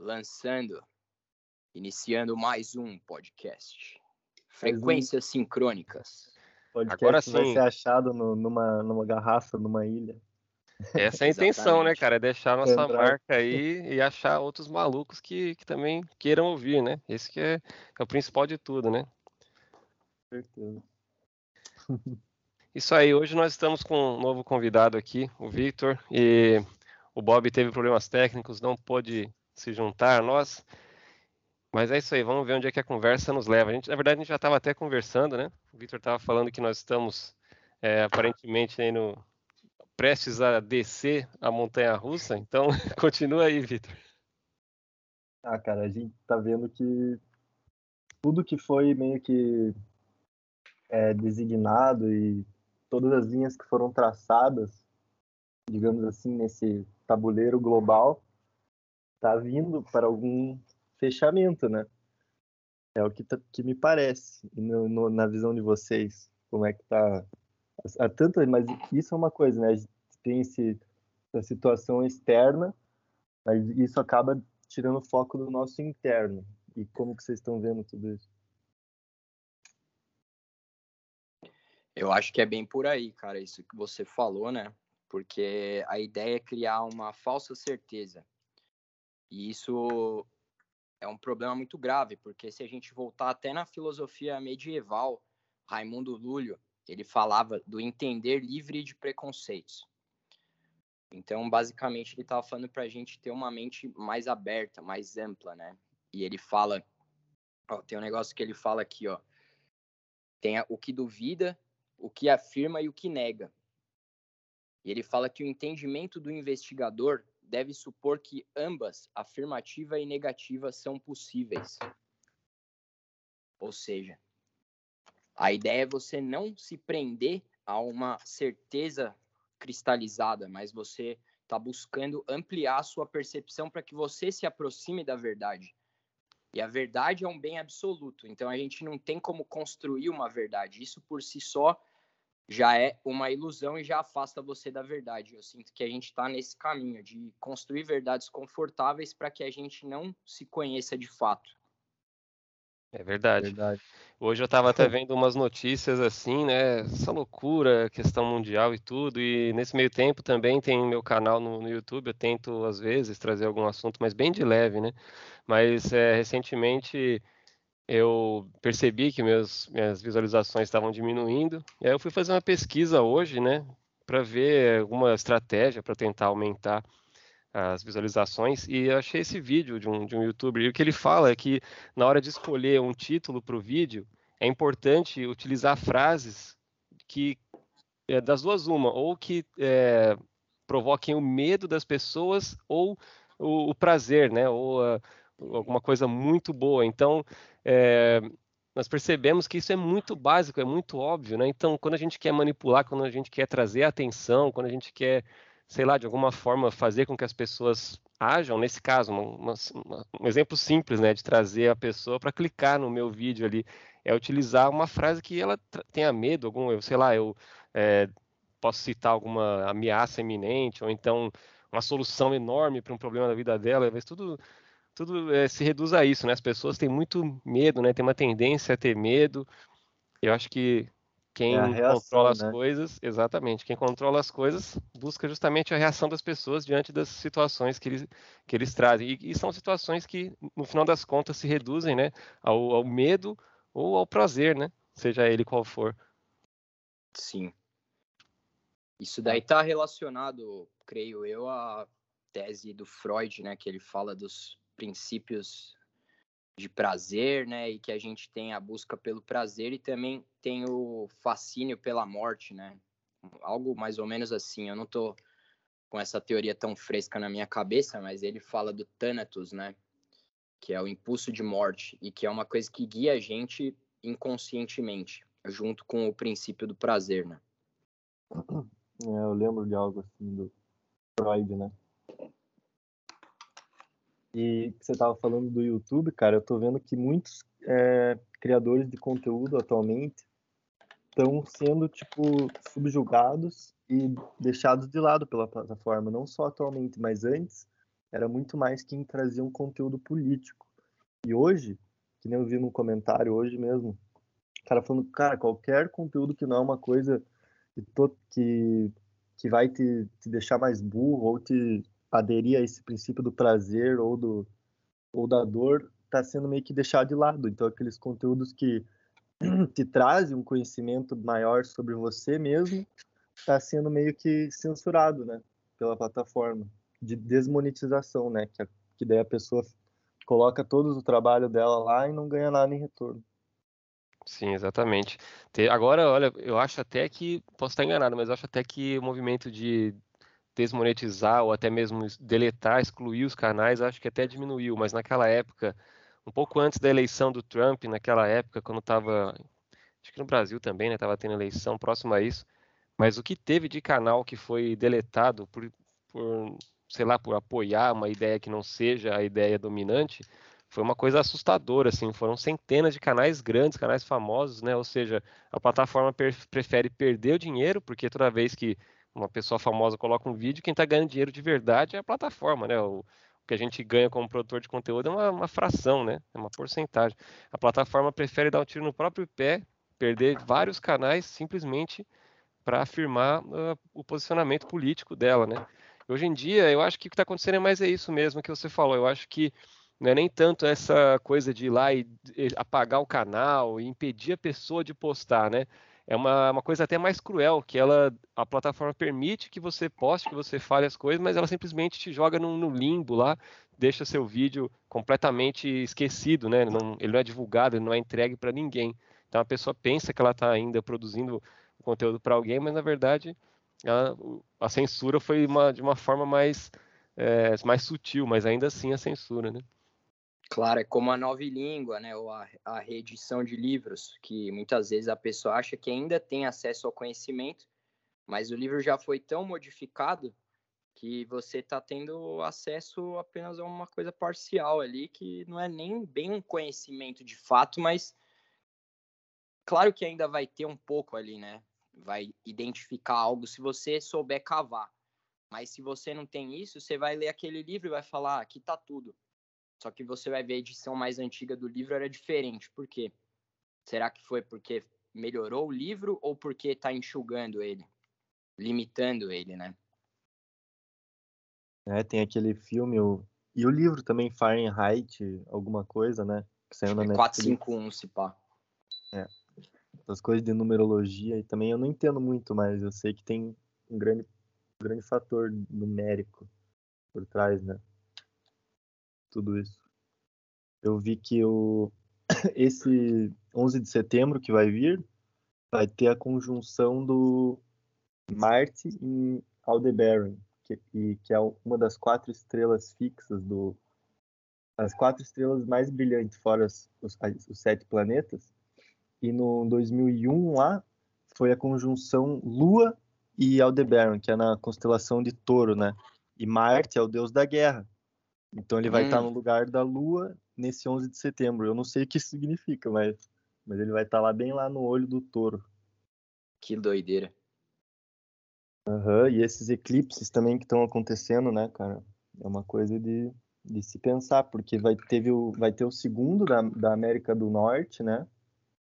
lançando, iniciando mais um podcast. Frequências um... sincrônicas. Podcast Agora sim. vai ser achado no, numa, numa garrafa, numa ilha. Essa é a intenção, né, cara? É deixar nossa marca aí e achar outros malucos que, que também queiram ouvir, né? Esse que é, é o principal de tudo, né? Certeza. Isso aí, hoje nós estamos com um novo convidado aqui, o Victor, e o Bob teve problemas técnicos, não pôde se juntar a nós. Mas é isso aí, vamos ver onde é que a conversa nos leva. A gente, na verdade, a gente já estava até conversando, né? O Victor estava falando que nós estamos é, aparentemente aí no, prestes a descer a montanha russa. Então, continua aí, Victor. Ah, cara, a gente tá vendo que tudo que foi meio que é, designado e todas as linhas que foram traçadas, digamos assim, nesse tabuleiro global, tá vindo para algum fechamento, né? É o que, tá, que me parece. No, no, na visão de vocês, como é que tá? Há tanto, mas isso é uma coisa, né? Tem esse, essa situação externa, mas isso acaba tirando foco do nosso interno. E como que vocês estão vendo tudo isso? Eu acho que é bem por aí, cara, isso que você falou, né? Porque a ideia é criar uma falsa certeza. E isso é um problema muito grave, porque se a gente voltar até na filosofia medieval, Raimundo Lúlio, ele falava do entender livre de preconceitos. Então, basicamente, ele estava falando para a gente ter uma mente mais aberta, mais ampla, né? E ele fala, ó, tem um negócio que ele fala aqui, ó, tem o que duvida, o que afirma e o que nega. E ele fala que o entendimento do investigador deve supor que ambas, afirmativa e negativa, são possíveis. Ou seja, a ideia é você não se prender a uma certeza cristalizada, mas você está buscando ampliar a sua percepção para que você se aproxime da verdade. E a verdade é um bem absoluto, então a gente não tem como construir uma verdade. Isso por si só já é uma ilusão e já afasta você da verdade. Eu sinto que a gente está nesse caminho de construir verdades confortáveis para que a gente não se conheça de fato. É verdade. verdade. Hoje eu estava até vendo umas notícias assim, né? Essa loucura, questão mundial e tudo. E nesse meio tempo também tem meu canal no, no YouTube. Eu tento, às vezes, trazer algum assunto, mas bem de leve, né? Mas é, recentemente eu percebi que meus, minhas visualizações estavam diminuindo. E aí eu fui fazer uma pesquisa hoje, né, para ver alguma estratégia para tentar aumentar as visualizações. E eu achei esse vídeo de um, de um youtuber. E o que ele fala é que na hora de escolher um título para o vídeo, é importante utilizar frases que, é, das duas, uma, ou que é, provoquem o medo das pessoas ou o, o prazer, né, ou alguma coisa muito boa. Então, é, nós percebemos que isso é muito básico, é muito óbvio, né? Então, quando a gente quer manipular, quando a gente quer trazer atenção, quando a gente quer, sei lá, de alguma forma fazer com que as pessoas ajam, nesse caso, uma, uma, um exemplo simples, né, de trazer a pessoa para clicar no meu vídeo ali, é utilizar uma frase que ela tenha medo, algum, eu sei lá, eu é, posso citar alguma ameaça iminente, ou então uma solução enorme para um problema da vida dela, mas tudo tudo é, se reduz a isso, né? As pessoas têm muito medo, né? Tem uma tendência a ter medo. Eu acho que quem é reação, controla as né? coisas, exatamente, quem controla as coisas busca justamente a reação das pessoas diante das situações que eles, que eles trazem. E, e são situações que, no final das contas, se reduzem né, ao, ao medo ou ao prazer, né? Seja ele qual for. Sim. Isso daí está relacionado, creio eu, à tese do Freud, né? Que ele fala dos princípios de prazer, né? E que a gente tem a busca pelo prazer e também tem o fascínio pela morte, né? Algo mais ou menos assim. Eu não tô com essa teoria tão fresca na minha cabeça, mas ele fala do Thanatos, né? Que é o impulso de morte e que é uma coisa que guia a gente inconscientemente, junto com o princípio do prazer, né? É, eu lembro de algo assim do Freud, né? E você estava falando do YouTube, cara, eu tô vendo que muitos é, criadores de conteúdo atualmente estão sendo, tipo, subjugados e deixados de lado pela plataforma, não só atualmente, mas antes, era muito mais quem trazia um conteúdo político. E hoje, que nem eu vi no comentário hoje mesmo, o cara falando, cara, qualquer conteúdo que não é uma coisa que, que, que vai te, te deixar mais burro ou te aderir a esse princípio do prazer ou, do, ou da dor, está sendo meio que deixado de lado. Então, aqueles conteúdos que te trazem um conhecimento maior sobre você mesmo, está sendo meio que censurado, né, pela plataforma de desmonetização, né, que, que daí a pessoa coloca todo o trabalho dela lá e não ganha nada em retorno. Sim, exatamente. Agora, olha, eu acho até que, posso estar enganado, mas eu acho até que o movimento de desmonetizar ou até mesmo deletar, excluir os canais, acho que até diminuiu, mas naquela época, um pouco antes da eleição do Trump, naquela época, quando estava, acho que no Brasil também, né, estava tendo eleição próxima a isso, mas o que teve de canal que foi deletado por, por, sei lá, por apoiar uma ideia que não seja a ideia dominante, foi uma coisa assustadora, assim, foram centenas de canais grandes, canais famosos, né, ou seja, a plataforma prefere perder o dinheiro, porque toda vez que uma pessoa famosa coloca um vídeo, quem está ganhando dinheiro de verdade é a plataforma, né? O, o que a gente ganha como produtor de conteúdo é uma, uma, fração, né? É uma porcentagem. A plataforma prefere dar um tiro no próprio pé, perder vários canais simplesmente para afirmar uh, o posicionamento político dela, né? Hoje em dia, eu acho que o que está acontecendo é mais é isso mesmo que você falou. Eu acho que não é nem tanto essa coisa de ir lá e, apagar o canal e impedir a pessoa de postar, né? É uma, uma coisa até mais cruel, que ela a plataforma permite que você poste, que você fale as coisas, mas ela simplesmente te joga no, no limbo lá, deixa seu vídeo completamente esquecido, né? Não, ele não é divulgado, ele não é entregue para ninguém. Então a pessoa pensa que ela está ainda produzindo conteúdo para alguém, mas na verdade a, a censura foi uma, de uma forma mais, é, mais sutil, mas ainda assim a censura, né? Claro, é como a nova língua, né, ou a, a reedição de livros, que muitas vezes a pessoa acha que ainda tem acesso ao conhecimento, mas o livro já foi tão modificado que você está tendo acesso apenas a uma coisa parcial ali, que não é nem bem um conhecimento de fato, mas claro que ainda vai ter um pouco ali, né? Vai identificar algo se você souber cavar. Mas se você não tem isso, você vai ler aquele livro e vai falar, ah, aqui está tudo. Só que você vai ver a edição mais antiga do livro era diferente. Por quê? Será que foi porque melhorou o livro ou porque está enxugando ele? Limitando ele, né? É, tem aquele filme, o... e o livro também, Fahrenheit, alguma coisa, né? Que saiu na é 451, se pá. É. As coisas de numerologia, e também eu não entendo muito, mas eu sei que tem um grande, um grande fator numérico por trás, né? Tudo isso. Eu vi que o, esse 11 de setembro que vai vir, vai ter a conjunção do Marte em Aldebaran, que, que é uma das quatro estrelas fixas do as quatro estrelas mais brilhantes fora os, os, os sete planetas. E no 2001 lá foi a conjunção Lua e Aldebaran, que é na constelação de Touro, né? E Marte é o deus da guerra. Então ele vai hum. estar no lugar da Lua nesse 11 de setembro. Eu não sei o que isso significa, mas, mas ele vai estar lá bem lá no olho do touro. Que doideira. Uhum, e esses eclipses também que estão acontecendo, né, cara? É uma coisa de, de se pensar, porque vai, teve o, vai ter o segundo da, da América do Norte, né?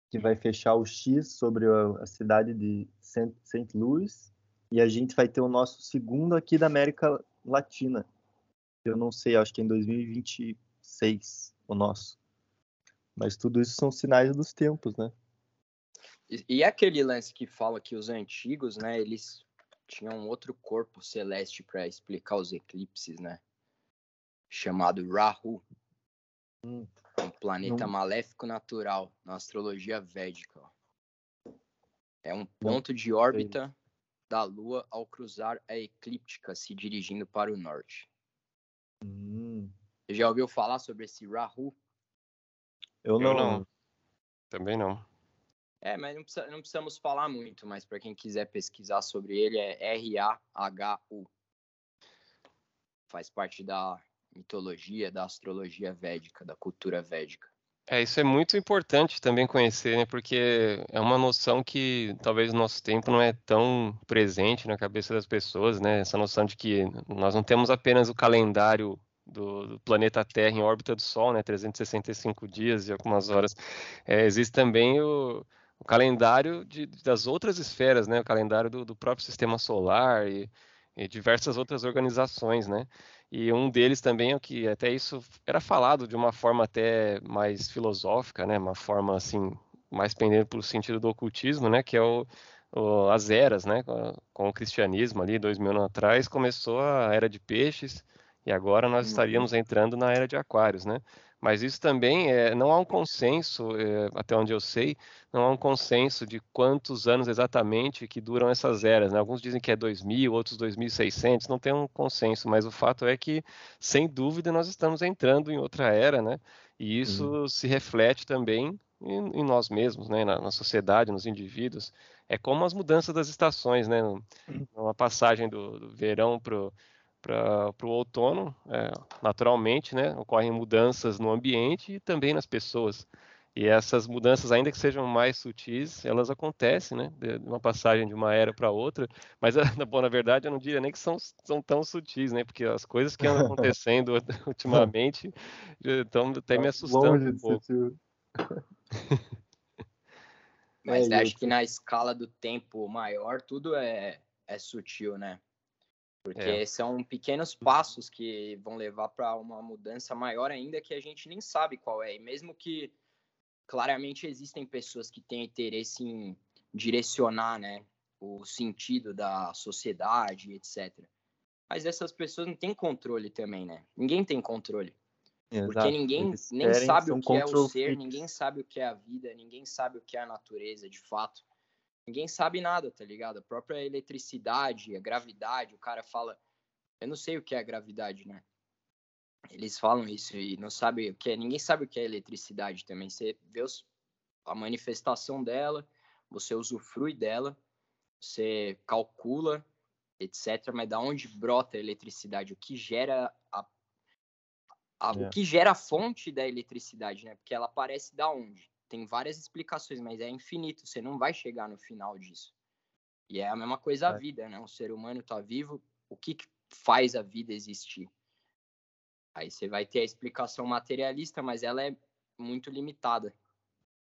Que vai fechar o X sobre a, a cidade de St. Louis. E a gente vai ter o nosso segundo aqui da América Latina, eu não sei, acho que é em 2026 o nosso. Mas tudo isso são sinais dos tempos, né? E, e aquele lance que fala que os antigos, né, eles tinham outro corpo celeste para explicar os eclipses, né? Chamado Rahu. Hum, um planeta não... maléfico natural na astrologia védica. Ó. É um ponto de órbita da Lua ao cruzar a eclíptica se dirigindo para o norte. Hum. Você já ouviu falar sobre esse Rahu? Eu não. Eu não. Também não. É, mas não, precisa, não precisamos falar muito, mas para quem quiser pesquisar sobre ele é R-A-H-U. Faz parte da mitologia, da astrologia védica, da cultura védica. É, isso é muito importante também conhecer, né? Porque é uma noção que talvez no nosso tempo não é tão presente na cabeça das pessoas, né? Essa noção de que nós não temos apenas o calendário do, do planeta Terra em órbita do Sol, né? 365 dias e algumas horas. É, existe também o, o calendário de, das outras esferas, né? O calendário do, do próprio Sistema Solar e, e diversas outras organizações, né? E um deles também é o que até isso era falado de uma forma até mais filosófica, né? Uma forma assim mais pendendo pelo sentido do ocultismo, né? Que é o, o as eras, né? Com, com, o cristianismo ali dois mil anos atrás começou a era de peixes e agora nós uhum. estaríamos entrando na era de aquários, né? Mas isso também é, não há um consenso, é, até onde eu sei, não há um consenso de quantos anos exatamente que duram essas eras. Né? Alguns dizem que é 2.000, outros 2.600, não tem um consenso, mas o fato é que, sem dúvida, nós estamos entrando em outra era, né? E isso uhum. se reflete também em, em, nós mesmos, né? Na, na, sociedade, nos indivíduos. É como as mudanças das estações, né? Uma passagem do, do verão para para o outono, é, naturalmente, né, ocorrem mudanças no ambiente e também nas pessoas. E essas mudanças, ainda que sejam mais sutis, elas acontecem, né, de uma passagem de uma era para outra. Mas, bom, na verdade, eu não diria nem que são, são tão sutis, né, porque as coisas que andam acontecendo ultimamente estão até me assustando um pouco. Mas é, acho que na escala do tempo maior, tudo é, é sutil, né? Porque é. são pequenos passos que vão levar para uma mudança maior ainda que a gente nem sabe qual é. E mesmo que claramente existem pessoas que têm interesse em direcionar, né, o sentido da sociedade, etc. Mas essas pessoas não têm controle também, né? Ninguém tem controle. Exato. Porque ninguém nem sabe o que é o ser, ninguém sabe o que é a vida, ninguém sabe o que é a natureza, de fato ninguém sabe nada, tá ligado? A própria eletricidade, a gravidade, o cara fala, eu não sei o que é a gravidade, né? Eles falam isso e não sabe o que é, ninguém sabe o que é eletricidade também. Você vê os, a manifestação dela, você usufrui dela, você calcula, etc. Mas da onde brota a eletricidade? O que gera a, a o que gera a fonte da eletricidade, né? Porque ela aparece da onde? Tem várias explicações, mas é infinito, você não vai chegar no final disso. E é a mesma coisa a vida, né? O ser humano está vivo, o que, que faz a vida existir? Aí você vai ter a explicação materialista, mas ela é muito limitada.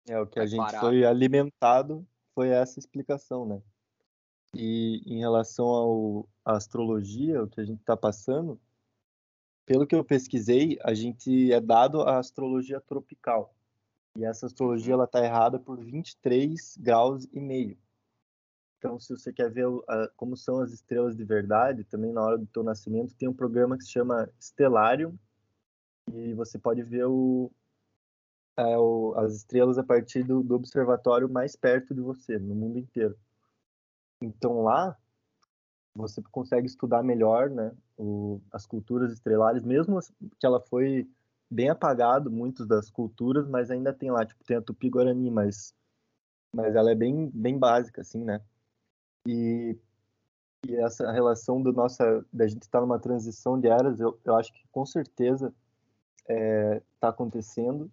É, o que a gente foi alimentado foi essa explicação, né? E em relação ao, à astrologia, o que a gente está passando, pelo que eu pesquisei, a gente é dado a astrologia tropical. E essa astrologia ela está errada por 23 graus e meio. Então, se você quer ver como são as estrelas de verdade, também na hora do teu nascimento tem um programa que se chama Stellarium e você pode ver o, é, o, as estrelas a partir do, do, observatório mais perto de você, no mundo inteiro. Então lá você consegue estudar melhor, né, o, as culturas estelares, mesmo que ela foi bem apagado muitas das culturas, mas ainda tem lá, tipo, tem a Tupi-Guarani, mas, mas ela é bem, bem básica, assim, né? E, e essa relação do nossa, da gente estar tá numa transição de eras, eu, eu acho que com certeza está é, tá acontecendo.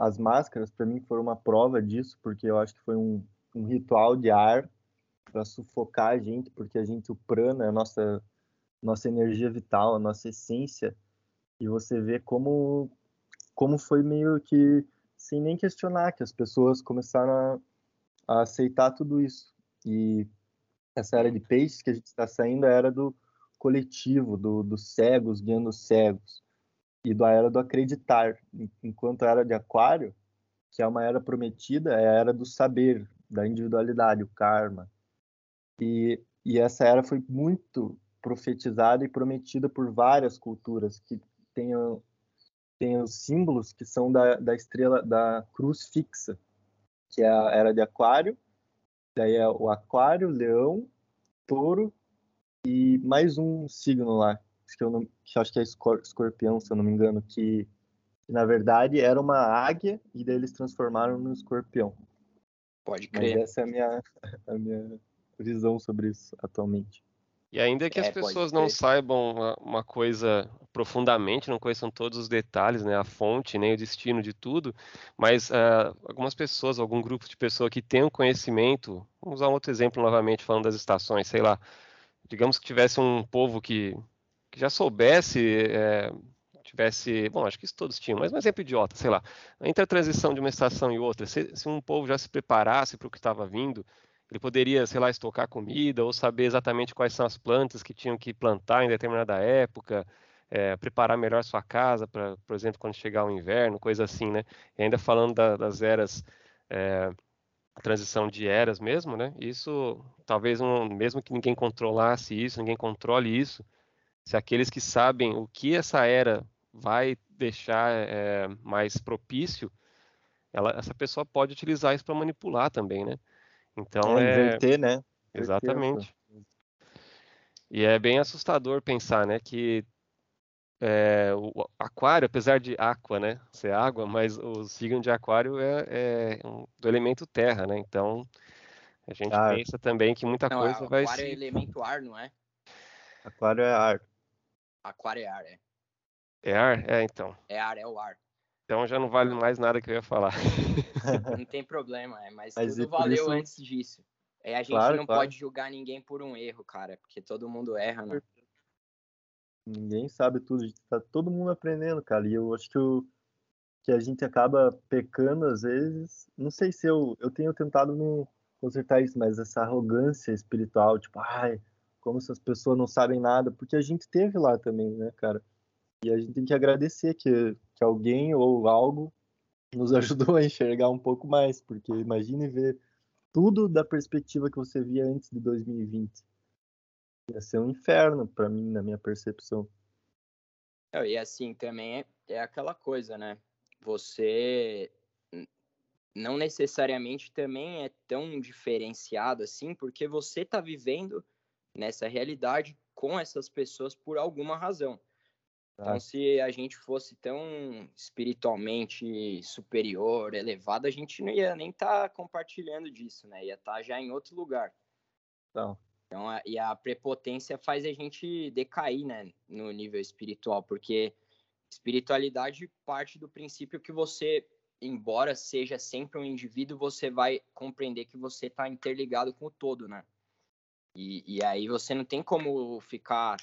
As máscaras, para mim, foram uma prova disso, porque eu acho que foi um, um ritual de ar para sufocar a gente, porque a gente, o prana, a nossa, nossa energia vital, a nossa essência, e você vê como, como foi meio que sem nem questionar, que as pessoas começaram a, a aceitar tudo isso. E essa era de peixes que a gente está saindo era do coletivo, do, dos cegos guiando os cegos, e da era do acreditar, enquanto a era de aquário, que é uma era prometida, é a era do saber, da individualidade, o karma. E, e essa era foi muito profetizada e prometida por várias culturas que tem, tem os símbolos que são da, da estrela da cruz fixa, que é a era de aquário, daí é o aquário, leão, touro e mais um signo lá, que eu, não, que eu acho que é escorpião, se eu não me engano, que, na verdade era uma águia e daí eles transformaram no escorpião. Pode crer. Mas essa é a minha, a minha visão sobre isso atualmente. E ainda que é, as pessoas não saibam uma, uma, coisa profundamente, não conheçam todos os detalhes, né, a fonte, nem o destino de tudo, mas uh, algumas pessoas, algum grupo de pessoas que tem um conhecimento, vamos usar um outro exemplo novamente, falando das estações, sei lá, digamos que tivesse um povo que, que já soubesse, é, tivesse, bom, acho que isso todos tinham, mas um exemplo idiota, sei lá, entre a transição de uma estação e outra, se, se um povo já se preparasse para o que estava vindo, ele poderia, sei lá, estocar comida ou saber exatamente quais são as plantas que tinham que plantar em determinada época, é, preparar melhor sua casa para, por exemplo, quando chegar o inverno, coisa assim, né? E ainda falando da, das eras, é, transição de eras mesmo, né? Isso, talvez, um, mesmo que ninguém controlasse isso, ninguém controle isso, se aqueles que sabem o que essa era vai deixar é, mais propício, ela, essa pessoa pode utilizar isso para manipular também, né? Então é, é... inverter, né? Exatamente. E é bem assustador pensar, né, que é, o aquário, apesar de aqua, né, ser água, mas o signo de aquário é, é um, do elemento terra, né? Então a gente ar. pensa também que muita não, coisa vai. Aquário é elemento ar, não é? Aquário é ar. Aquário é ar, é. É ar? É, então. É ar, é o ar. Então já não vale mais nada que eu ia falar. Não tem problema, é, mas, mas tudo valeu isso... antes disso. É, a gente claro, não claro. pode julgar ninguém por um erro, cara, porque todo mundo erra, né? Ninguém sabe tudo, tá todo mundo aprendendo, cara. E eu acho que, eu, que a gente acaba pecando às vezes. Não sei se eu, eu tenho tentado me consertar isso, mas essa arrogância espiritual, tipo, ai, como essas pessoas não sabem nada, porque a gente teve lá também, né, cara? E a gente tem que agradecer que, que alguém ou algo nos ajudou a enxergar um pouco mais, porque imagine ver tudo da perspectiva que você via antes de 2020. Ia ser um inferno para mim, na minha percepção. E assim, também é, é aquela coisa, né? Você não necessariamente também é tão diferenciado assim, porque você está vivendo nessa realidade com essas pessoas por alguma razão. Então, se a gente fosse tão espiritualmente superior, elevado, a gente não ia nem estar tá compartilhando disso, né? Ia estar tá já em outro lugar. Então, então a, e a prepotência faz a gente decair, né, no nível espiritual, porque espiritualidade parte do princípio que você, embora seja sempre um indivíduo, você vai compreender que você está interligado com o todo, né? E, e aí você não tem como ficar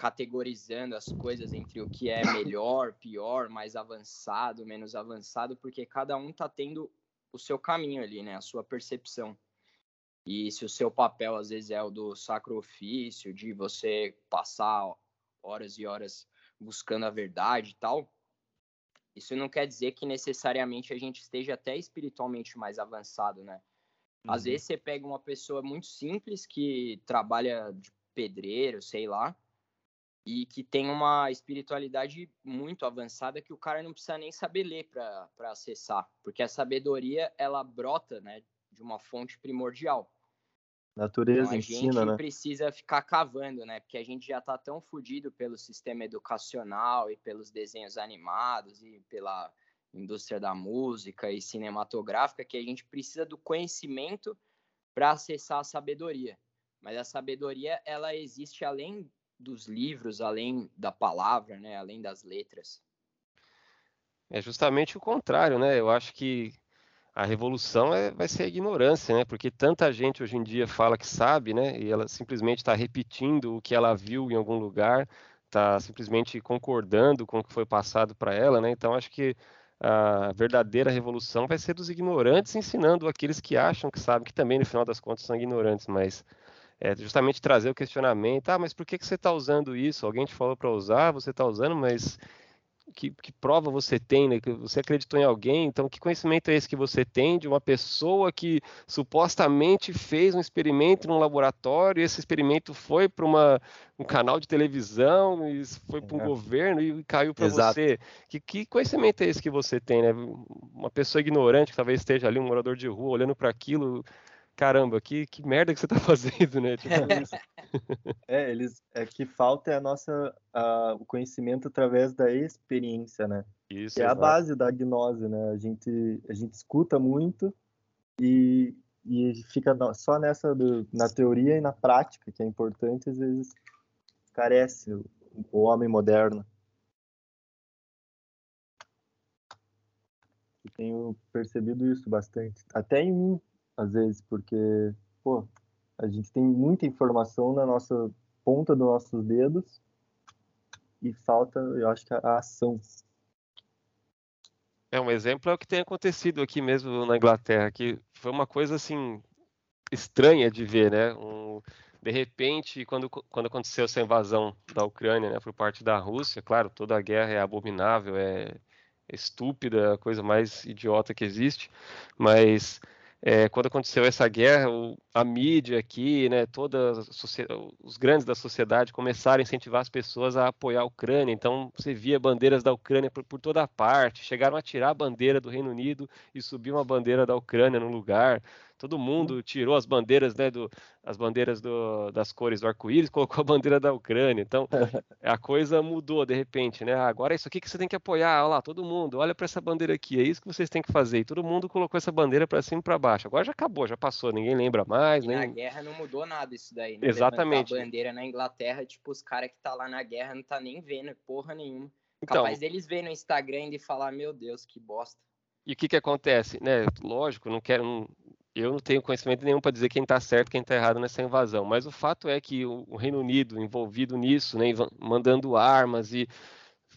categorizando as coisas entre o que é melhor, pior, mais avançado, menos avançado, porque cada um tá tendo o seu caminho ali, né? A sua percepção. E se o seu papel às vezes é o do sacro ofício, de você passar horas e horas buscando a verdade e tal, isso não quer dizer que necessariamente a gente esteja até espiritualmente mais avançado, né? Às uhum. vezes você pega uma pessoa muito simples que trabalha de pedreiro, sei lá, e que tem uma espiritualidade muito avançada que o cara não precisa nem saber ler para acessar, porque a sabedoria ela brota, né, de uma fonte primordial. Natureza então, a ensina, gente precisa ficar cavando, né? Porque a gente já está tão fodido pelo sistema educacional e pelos desenhos animados e pela indústria da música e cinematográfica que a gente precisa do conhecimento para acessar a sabedoria. Mas a sabedoria ela existe além dos livros, além da palavra, né? Além das letras. É justamente o contrário, né? Eu acho que a revolução é, vai ser a ignorância, né? Porque tanta gente hoje em dia fala que sabe, né? E ela simplesmente está repetindo o que ela viu em algum lugar, está simplesmente concordando com o que foi passado para ela, né? Então acho que a verdadeira revolução vai ser dos ignorantes ensinando aqueles que acham que sabem, que também no final das contas são ignorantes, mas é justamente trazer o questionamento, ah, mas por que, que você está usando isso? Alguém te falou para usar, você está usando, mas que, que, prova você tem, né? Que você acreditou em alguém, então que conhecimento é esse que você tem de uma pessoa que supostamente fez um experimento num laboratório, e esse experimento foi para um canal de televisão, e foi para um é. governo e caiu para você. Que, que conhecimento é esse que você tem, né? Uma pessoa ignorante que talvez esteja ali, um morador de rua, olhando para aquilo, caramba, que, que merda que você tá fazendo, né? Tipo é, eles, é que falta é a nossa, a, o conhecimento através da experiência, né? Isso, que é a base da gnose, né? A gente, a gente escuta muito e e fica só nessa do, na teoria e na prática, que é importante, às vezes carece o, o homem moderno. E tenho percebido isso bastante, até em mim, às vezes, porque, pô, a gente tem muita informação na nossa ponta dos nossos dedos e falta, eu acho que a ação. É, um exemplo é o que tem acontecido aqui mesmo na Inglaterra, que foi uma coisa assim estranha de ver, né? Um, de repente, quando, quando aconteceu essa invasão da Ucrânia, né, por parte da Rússia, claro, toda a guerra é abominável, é, estúpida, a coisa mais idiota que existe, mas é, quando aconteceu essa guerra, o, a mídia aqui, né, todas os grandes da sociedade começaram a incentivar as pessoas a apoiar a Ucrânia. Então, você via bandeiras da Ucrânia por, por toda parte. Chegaram a tirar a bandeira do Reino Unido e subir uma bandeira da Ucrânia no lugar todo mundo tirou as bandeiras, né, do, as bandeiras do, das cores do arco-íris, colocou a bandeira da Ucrânia. Então, a coisa mudou de repente, né? Agora é isso aqui que você tem que apoiar, olha lá, todo mundo, olha para essa bandeira aqui, é isso que vocês têm que fazer. E todo mundo colocou essa bandeira para cima e para baixo. Agora já acabou, já passou, ninguém lembra mais. E nem... na guerra não mudou nada isso daí. Né? Exatamente. a bandeira na Inglaterra, tipo, os caras que tá lá na guerra não tá nem vendo porra nenhuma. Então, Capaz deles verem no Instagram e falar, meu Deus, que bosta. E o que que acontece, né? Lógico, não quero, não, eu não tenho conhecimento nenhum para dizer quem está certo quem está errado nessa invasão, mas o fato é que o Reino Unido envolvido nisso, né, mandando armas e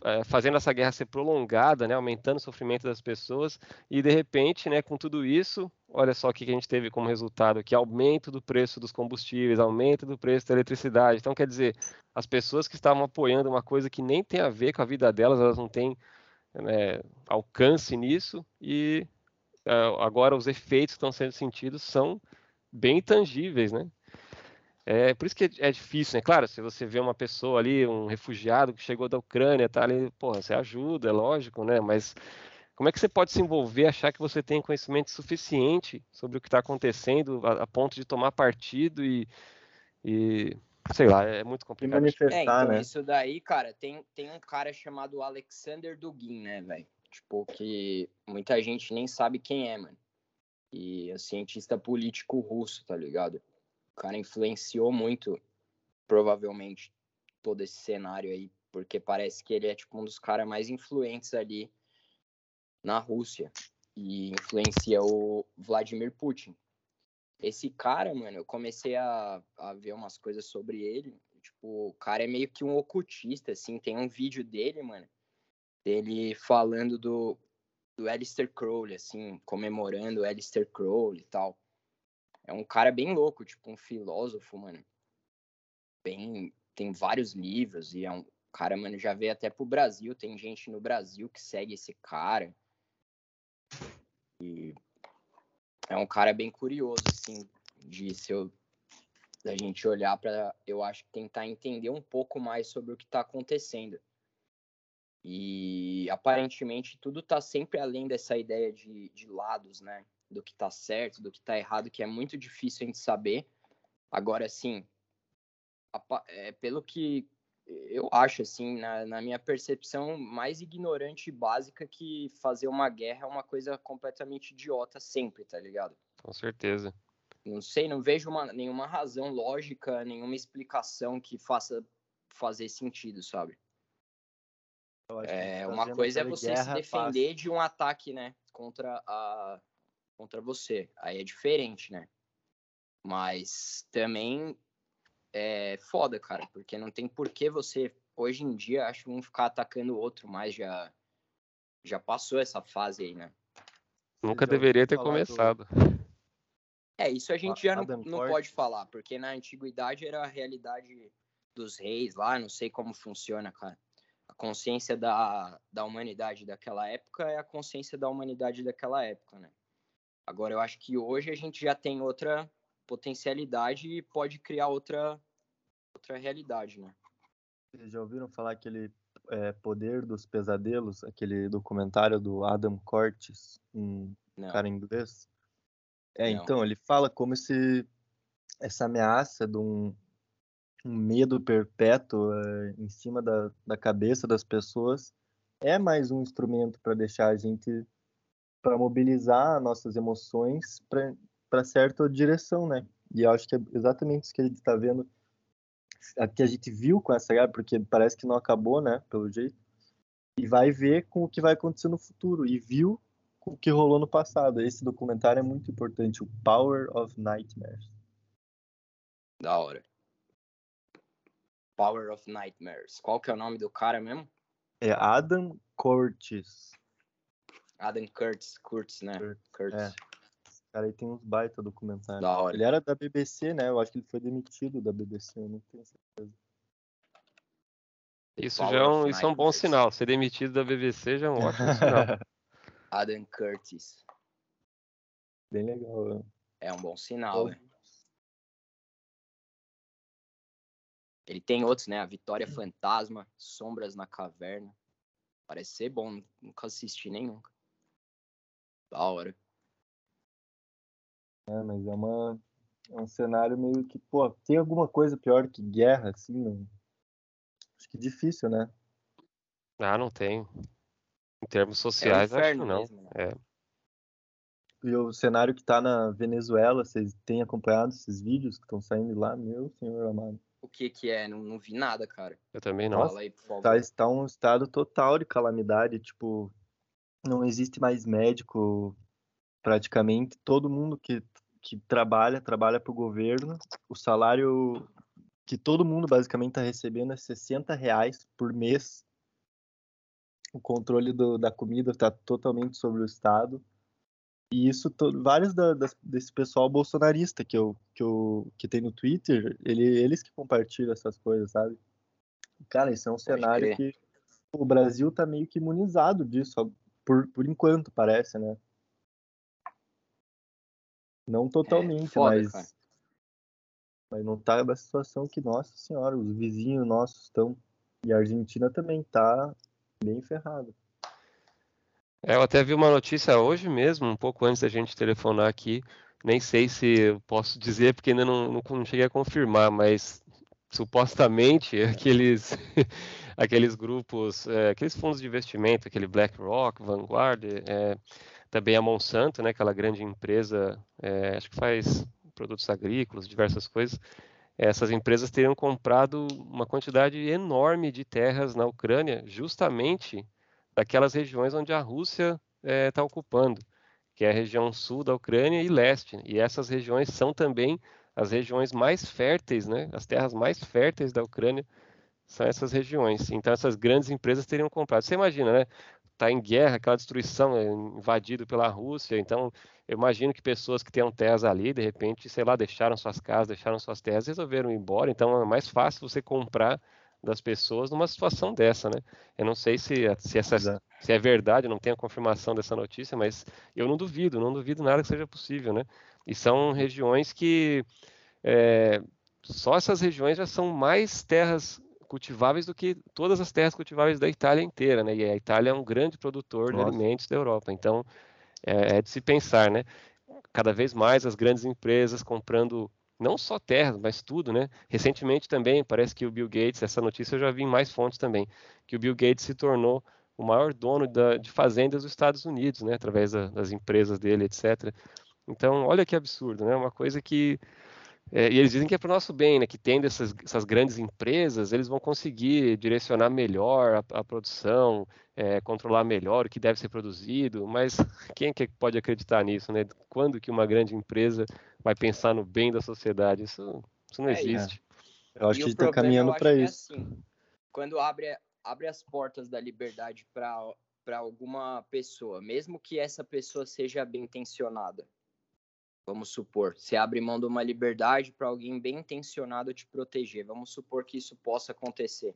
é, fazendo essa guerra ser prolongada, né, aumentando o sofrimento das pessoas, e de repente, né, com tudo isso, olha só o que a gente teve como resultado, que aumento do preço dos combustíveis, aumento do preço da eletricidade. Então, quer dizer, as pessoas que estavam apoiando uma coisa que nem tem a ver com a vida delas, elas não têm né, alcance nisso, e agora os efeitos que estão sendo sentidos são bem tangíveis, né? É por isso que é, difícil, né? Claro, se você vê uma pessoa ali, um refugiado que chegou da Ucrânia, tá ali, porra, você ajuda, é lógico, né? Mas como é que você pode se envolver, achar que você tem conhecimento suficiente sobre o que está acontecendo, a, a, ponto de tomar partido e, e, sei lá, é muito complicado. E manifestar, é, então, né? Isso daí, cara, tem, tem um cara chamado Alexander Dugin, né, velho? Tipo, que muita gente nem sabe quem é, mano. E é cientista político russo, tá ligado? O cara influenciou muito, provavelmente, todo esse cenário aí, porque parece que ele é, tipo, um dos caras mais influentes ali na Rússia. E influencia o Vladimir Putin. Esse cara, mano, eu comecei a, a ver umas coisas sobre ele. Tipo, o cara é meio que um ocultista, assim. Tem um vídeo dele, mano, dele falando do, do Alistair Crowley, assim, comemorando o Alistair Crowley e tal. É um cara bem louco, tipo um filósofo, mano. Bem, tem vários livros e é um cara, mano, já veio até pro Brasil. Tem gente no Brasil que segue esse cara. E é um cara bem curioso, assim, de se eu, da gente olhar para, eu acho, tentar entender um pouco mais sobre o que está acontecendo. E aparentemente tudo está sempre além dessa ideia de, de lados, né? Do que está certo, do que está errado, que é muito difícil a gente saber. Agora, sim, é, pelo que eu acho, assim, na, na, minha percepção mais ignorante e básica, que fazer uma guerra é uma coisa completamente idiota sempre, tá ligado? Com certeza. Não sei, não vejo uma, nenhuma razão lógica, nenhuma explicação que faça fazer sentido, sabe? É, uma coisa é você se defender faz... de um ataque, né, contra a contra você. Aí é diferente, né? Mas também é foda, cara, porque não tem por que você hoje em dia acho um ficar atacando o outro, mas já já passou essa fase aí, né? Nunca deveria ter começado. Do... É, isso a gente já não, não pode falar, porque na antiguidade era a realidade dos reis lá, não sei como funciona, cara consciência da, da humanidade daquela época é a consciência da humanidade daquela época, né? Agora, eu acho que hoje a gente já tem outra potencialidade e pode criar outra, outra realidade, né? Vocês já ouviram falar aquele é, Poder dos Pesadelos, aquele documentário do Adam Cortes, um Não. cara inglês? É, Não. então, ele fala como se essa ameaça de um, um medo perpétuo é, em cima da, da cabeça das pessoas é mais um instrumento para deixar a gente para mobilizar nossas emoções para certa direção, né? E eu acho que é exatamente isso que a gente está vendo, que a gente viu com essa guerra, porque parece que não acabou, né? Pelo jeito. E vai ver com o que vai acontecer no futuro. E viu o que rolou no passado. Esse documentário é muito importante, o Power of Nightmares. Da hora. Power of Nightmares. Qual que é o nome do cara mesmo? É Adam Curtis. Adam Curtis, Curtis, né? Curtis. É. Cara, aí tem uns baita documentários. Da hora. Ele era da BBC, né? Eu acho que ele foi demitido da BBC, eu não tenho certeza. Isso Power já é um, isso é um bom sinal. Ser demitido da BBC já é um ótimo sinal. Adam Curtis. Bem legal, né? É um bom sinal, né? Ele tem outros, né? A Vitória Fantasma, Sombras na Caverna. Parece ser bom, nunca assisti nenhum. Da hora. É, mas é uma é um cenário meio que, pô, tem alguma coisa pior que guerra, assim, não? Acho que difícil, né? Ah, não tem. Em termos sociais, é um acho que não. Mesmo, né? É. E o cenário que tá na Venezuela, vocês têm acompanhado esses vídeos que estão saindo lá? Meu senhor amado. O que que é? Não, não vi nada, cara. Eu também não. Nossa, aí, por favor. Tá, está um estado total de calamidade, tipo, não existe mais médico, praticamente. Todo mundo que, que trabalha, trabalha para o governo. O salário que todo mundo basicamente está recebendo é 60 reais por mês. O controle do, da comida está totalmente sobre o Estado. E isso, to, vários da, das, desse pessoal bolsonarista que eu, que eu que tem no Twitter, ele, eles que compartilham essas coisas, sabe? Cara, isso é um Pode cenário crer. que o Brasil tá meio que imunizado disso, por, por enquanto, parece, né? Não totalmente, é, foda, mas. Cara. Mas não tá da situação que, nossa senhora, os vizinhos nossos estão. E a Argentina também tá bem ferrada. É, eu até vi uma notícia hoje mesmo, um pouco antes da gente telefonar aqui. Nem sei se posso dizer, porque ainda não, não, não cheguei a confirmar, mas supostamente aqueles, aqueles grupos, é, aqueles fundos de investimento, aquele BlackRock, Vanguard, é, também a Monsanto, né, aquela grande empresa, é, acho que faz produtos agrícolas, diversas coisas, essas empresas teriam comprado uma quantidade enorme de terras na Ucrânia, justamente daquelas regiões onde a Rússia está eh, ocupando, que é a região sul da Ucrânia e leste. E essas regiões são também as regiões mais férteis, né? As terras mais férteis da Ucrânia são essas regiões. Então essas grandes empresas teriam comprado. Você imagina, né? Está em guerra, aquela destruição é invadido pela Rússia. Então eu imagino que pessoas que tenham terras ali, de repente, sei lá, deixaram suas casas, deixaram suas terras, resolveram ir embora. Então é mais fácil você comprar das pessoas numa situação dessa, né? Eu não sei se, se, essa, se é verdade, não tenho a confirmação dessa notícia, mas eu não duvido, não duvido nada que seja possível, né? E são regiões que é, só essas regiões já são mais terras cultiváveis do que todas as terras cultiváveis da Itália inteira, né? E a Itália é um grande produtor Nossa. de alimentos da Europa, então é, é de se pensar, né? Cada vez mais as grandes empresas comprando não só terras, mas tudo, né? Recentemente também, parece que o Bill Gates, essa notícia eu já vi em mais fontes também, que o Bill Gates se tornou o maior dono da, de fazendas dos Estados Unidos, né? Através da, das empresas dele, etc. Então, olha que absurdo, né? Uma coisa que é, e eles dizem que é para o nosso bem, né? Que tendo essas, essas, grandes empresas, eles vão conseguir direcionar melhor a, a produção, é, controlar melhor o que deve ser produzido. Mas quem que pode acreditar nisso, né? Quando que uma grande empresa vai pensar no bem da sociedade? Isso, isso não é, existe. É. Eu acho e que está caminhando para é isso. É assim, quando abre, abre as portas da liberdade para alguma pessoa, mesmo que essa pessoa seja bem intencionada, Vamos supor, você abre mão de uma liberdade para alguém bem intencionado te proteger. Vamos supor que isso possa acontecer.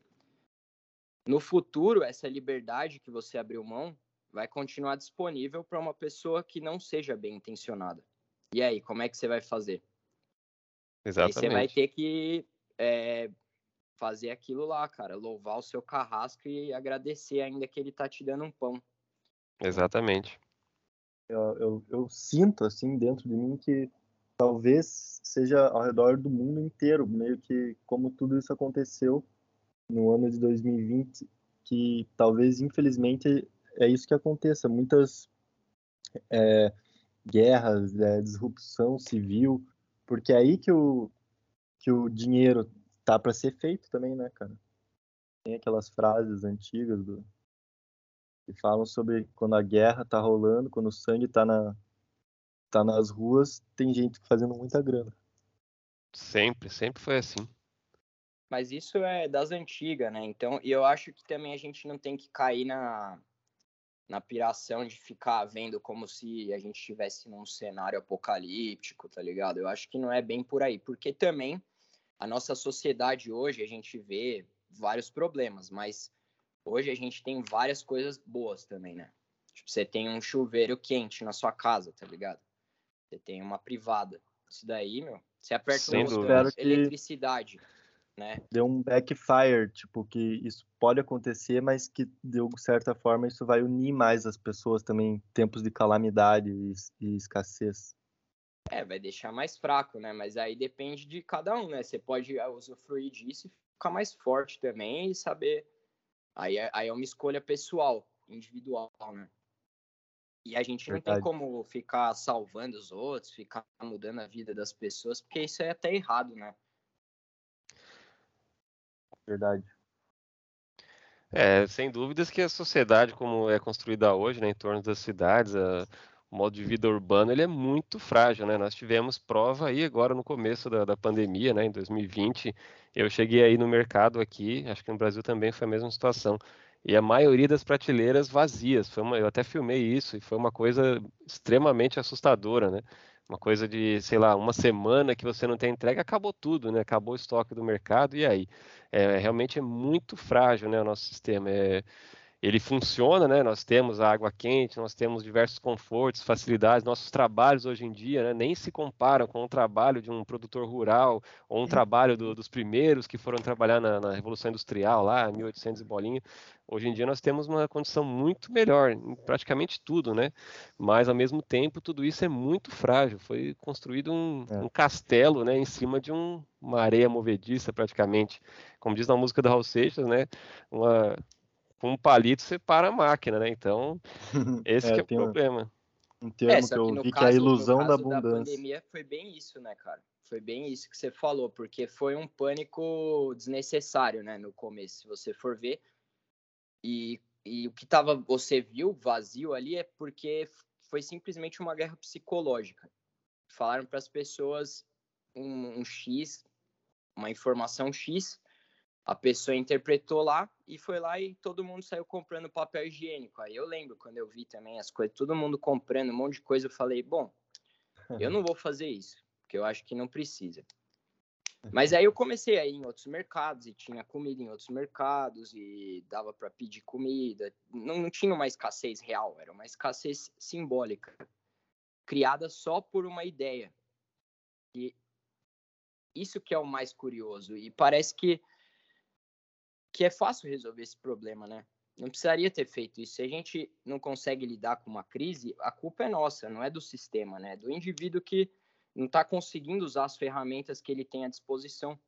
No futuro, essa liberdade que você abriu mão vai continuar disponível para uma pessoa que não seja bem intencionada. E aí, como é que você vai fazer? Exatamente. Aí você vai ter que é, fazer aquilo lá, cara, louvar o seu carrasco e agradecer ainda que ele tá te dando um pão. Exatamente eu, eu, eu, sinto assim dentro de mim que talvez seja ao redor do mundo inteiro, meio que como tudo isso aconteceu no ano de 2020, que talvez infelizmente é isso que aconteça. Muitas é, guerras, é, disrupção civil, porque é aí que o, que o dinheiro tá para ser feito também, né, cara? Tem aquelas frases antigas do, que falam sobre quando a guerra tá rolando, quando o sangue tá, na, tá nas ruas, tem gente fazendo muita grana. Sempre, sempre foi assim. Mas isso é das antigas, né? Então, eu acho que também a gente não tem que cair na, na piração de ficar vendo como se a gente estivesse num cenário apocalíptico, tá ligado? Eu acho que não é bem por aí, porque também a nossa sociedade hoje a gente vê vários problemas, mas hoje a gente tem várias coisas boas também, né? Tipo, você tem um chuveiro quente na sua casa, tá ligado? Você tem uma privada. Isso daí, meu, você aperta Sem um botão, eletricidade né? Deu um backfire, tipo, que isso pode acontecer, mas que de certa forma isso vai unir mais as pessoas também em tempos de calamidade e, e escassez. É, vai deixar mais fraco, né? Mas aí depende de cada um, né? Você pode ah, usufruir disso e ficar mais forte também e saber. Aí, é, aí é uma escolha pessoal, individual, né? E a gente Verdade. não tem como ficar salvando os outros, ficar mudando a vida das pessoas, porque isso é até errado, né? Verdade. É, sem dúvidas que a sociedade como é construída hoje, né, em torno das cidades, a, o modo de vida urbano, ele é muito frágil, né? Nós tivemos prova aí agora no começo da, da pandemia, né, em 2020, eu cheguei aí no mercado aqui, acho que no Brasil também foi a mesma situação, e a maioria das prateleiras vazias, foi uma, eu até filmei isso, e foi uma coisa extremamente assustadora, né? Uma coisa de, sei lá, uma semana que você não tem entrega, acabou tudo, né? Acabou o estoque do mercado e aí? É, realmente é muito frágil, né, o nosso sistema. É, ele funciona, né? Nós temos a água quente, nós temos diversos confortos, facilidades. Nossos trabalhos hoje em dia né, nem se comparam com o trabalho de um produtor rural ou um trabalho do, dos primeiros que foram trabalhar na, na, Revolução Industrial lá, 1800 e bolinha. Hoje em dia nós temos uma condição muito melhor em praticamente tudo, né? Mas ao mesmo tempo tudo isso é muito frágil. Foi construído um, é. um castelo, né, em cima de um, uma areia movediça praticamente, como diz na música do Raul Seixas, né? Uma com um palito você para a máquina, né? Então, esse é, é o problema. Um termo é, que eu vi caso, que é a ilusão da abundância. Da pandemia foi bem isso, né, cara? Foi bem isso que você falou, porque foi um pânico desnecessário, né, no começo, se você for ver. E, e o que tava, você viu vazio ali é porque foi simplesmente uma guerra psicológica. Falaram para as pessoas um, um X, uma informação X, a pessoa interpretou lá e foi lá e todo mundo saiu comprando papel higiênico. Aí eu lembro quando eu vi também as coisas, todo mundo comprando um monte de coisa, eu falei, bom, eu não vou fazer isso, porque eu acho que não precisa. Mas aí eu comecei a ir em outros mercados e tinha comida em outros mercados e dava para pedir comida. Não, não tinha uma escassez real, era uma escassez simbólica, criada só por uma ideia. E isso que é o mais curioso. E parece que que é fácil resolver esse problema, né? Não precisaria ter feito isso. Se a gente não consegue lidar com uma crise, a culpa é nossa, não é do sistema, né? É do indivíduo que não está conseguindo usar as ferramentas que ele tem à disposição.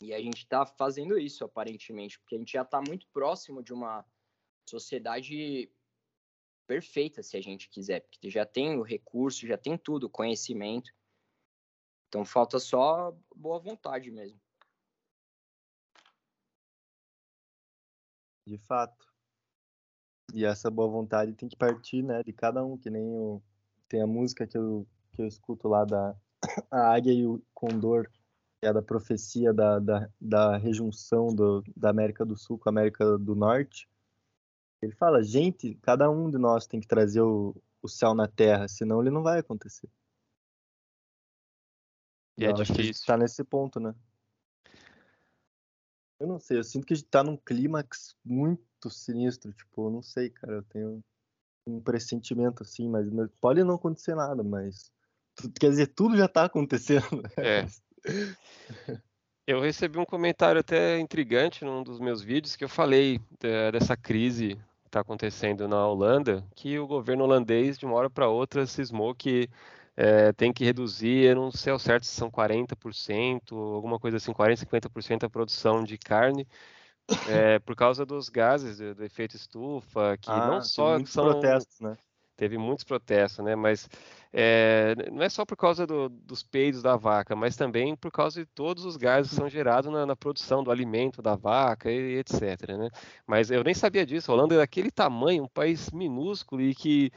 E a gente está fazendo isso, aparentemente, porque a gente já está muito próximo de uma sociedade perfeita, se a gente quiser, porque já tem o recurso, já tem tudo, conhecimento. Então falta só boa vontade mesmo. De fato. E essa boa vontade tem que partir, né, de cada um, que nem o tem a música que eu, que eu escuto lá da a Águia e o Condor, que é da profecia da, da, da rejunção do, da América do Sul com a América do Norte. Ele fala, gente, cada um de nós tem que trazer o, o céu na terra, senão ele não vai acontecer. E é difícil. Está nesse ponto, né? Eu não sei, eu sinto que a gente tá num clímax muito sinistro, tipo, eu não sei, cara, eu tenho um pressentimento assim, mas pode não acontecer nada, mas quer dizer, tudo já tá acontecendo. É. Eu recebi um comentário até intrigante num dos meus vídeos que eu falei dessa crise que está acontecendo na Holanda, que o governo holandês de uma hora para outra cismou que é, tem que reduzir, eu não sei ao certo se são 40%, alguma coisa assim, 40%, 50% a produção de carne, é, por causa dos gases do, do efeito estufa, que ah, não só são... protestos, né? teve muitos protestos, né? Mas é, não é só por causa do, dos peidos da vaca, mas também por causa de todos os gases que são gerados na, na produção do alimento da vaca e, etc. Né? Mas eu nem sabia disso. A Holanda é daquele tamanho, um país minúsculo e que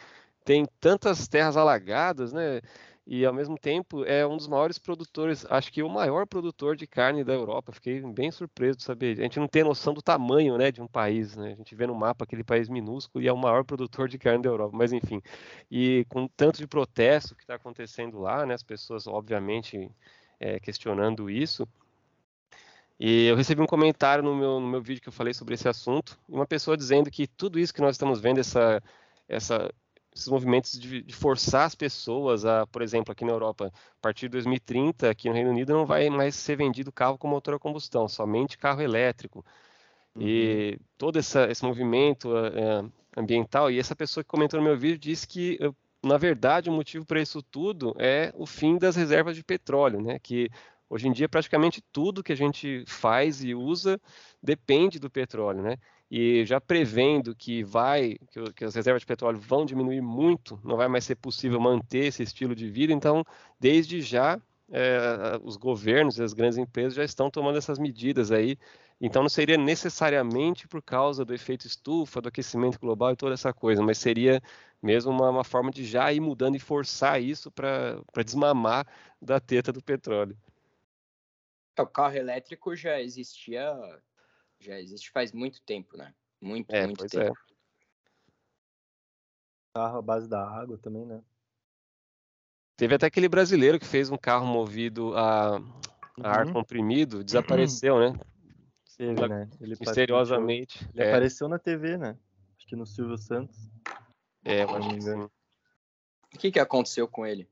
tem tantas terras alagadas, né? e ao mesmo tempo é um dos maiores produtores, acho que o maior produtor de carne da Europa. Fiquei bem surpreso de saber. A gente não tem noção do tamanho, né, de um país, né? A gente vê no mapa aquele país minúsculo e é o maior produtor de carne da Europa. Mas enfim, e com tanto de protesto que está acontecendo lá, né, as pessoas obviamente é, questionando isso. E eu recebi um comentário no meu, no meu vídeo que eu falei sobre esse assunto, e uma pessoa dizendo que tudo isso que nós estamos vendo, essa, essa esses movimentos de, de, forçar as pessoas a, por exemplo, aqui na Europa, a partir de 2030, aqui no Reino Unido, não vai mais ser vendido carro com motor a combustão, somente carro elétrico. Uhum. E todo essa, esse movimento é, ambiental, e essa pessoa que comentou no meu vídeo disse que, na verdade, o motivo para isso tudo é o fim das reservas de petróleo, né? Que hoje em dia praticamente tudo que a gente faz e usa depende do petróleo, né? E já prevendo que vai que, que, as reservas de petróleo vão diminuir muito, não vai mais ser possível manter esse estilo de vida. Então, desde já, é, os governos e as grandes empresas já estão tomando essas medidas aí. Então, não seria necessariamente por causa do efeito estufa, do aquecimento global e toda essa coisa, mas seria mesmo uma, uma forma de já ir mudando e forçar isso para desmamar da teta do petróleo. O carro elétrico já existia já existe faz muito tempo, né? Muito, é, muito tempo. É. Carro à base da água também, né? Teve até aquele brasileiro que fez um carro movido a, a ar uhum. comprimido, desapareceu, né? Teve, né? Ele misteriosamente. Ele é. apareceu na TV, né? Acho que no Silvio Santos. É, eu acho que O que, que aconteceu com ele?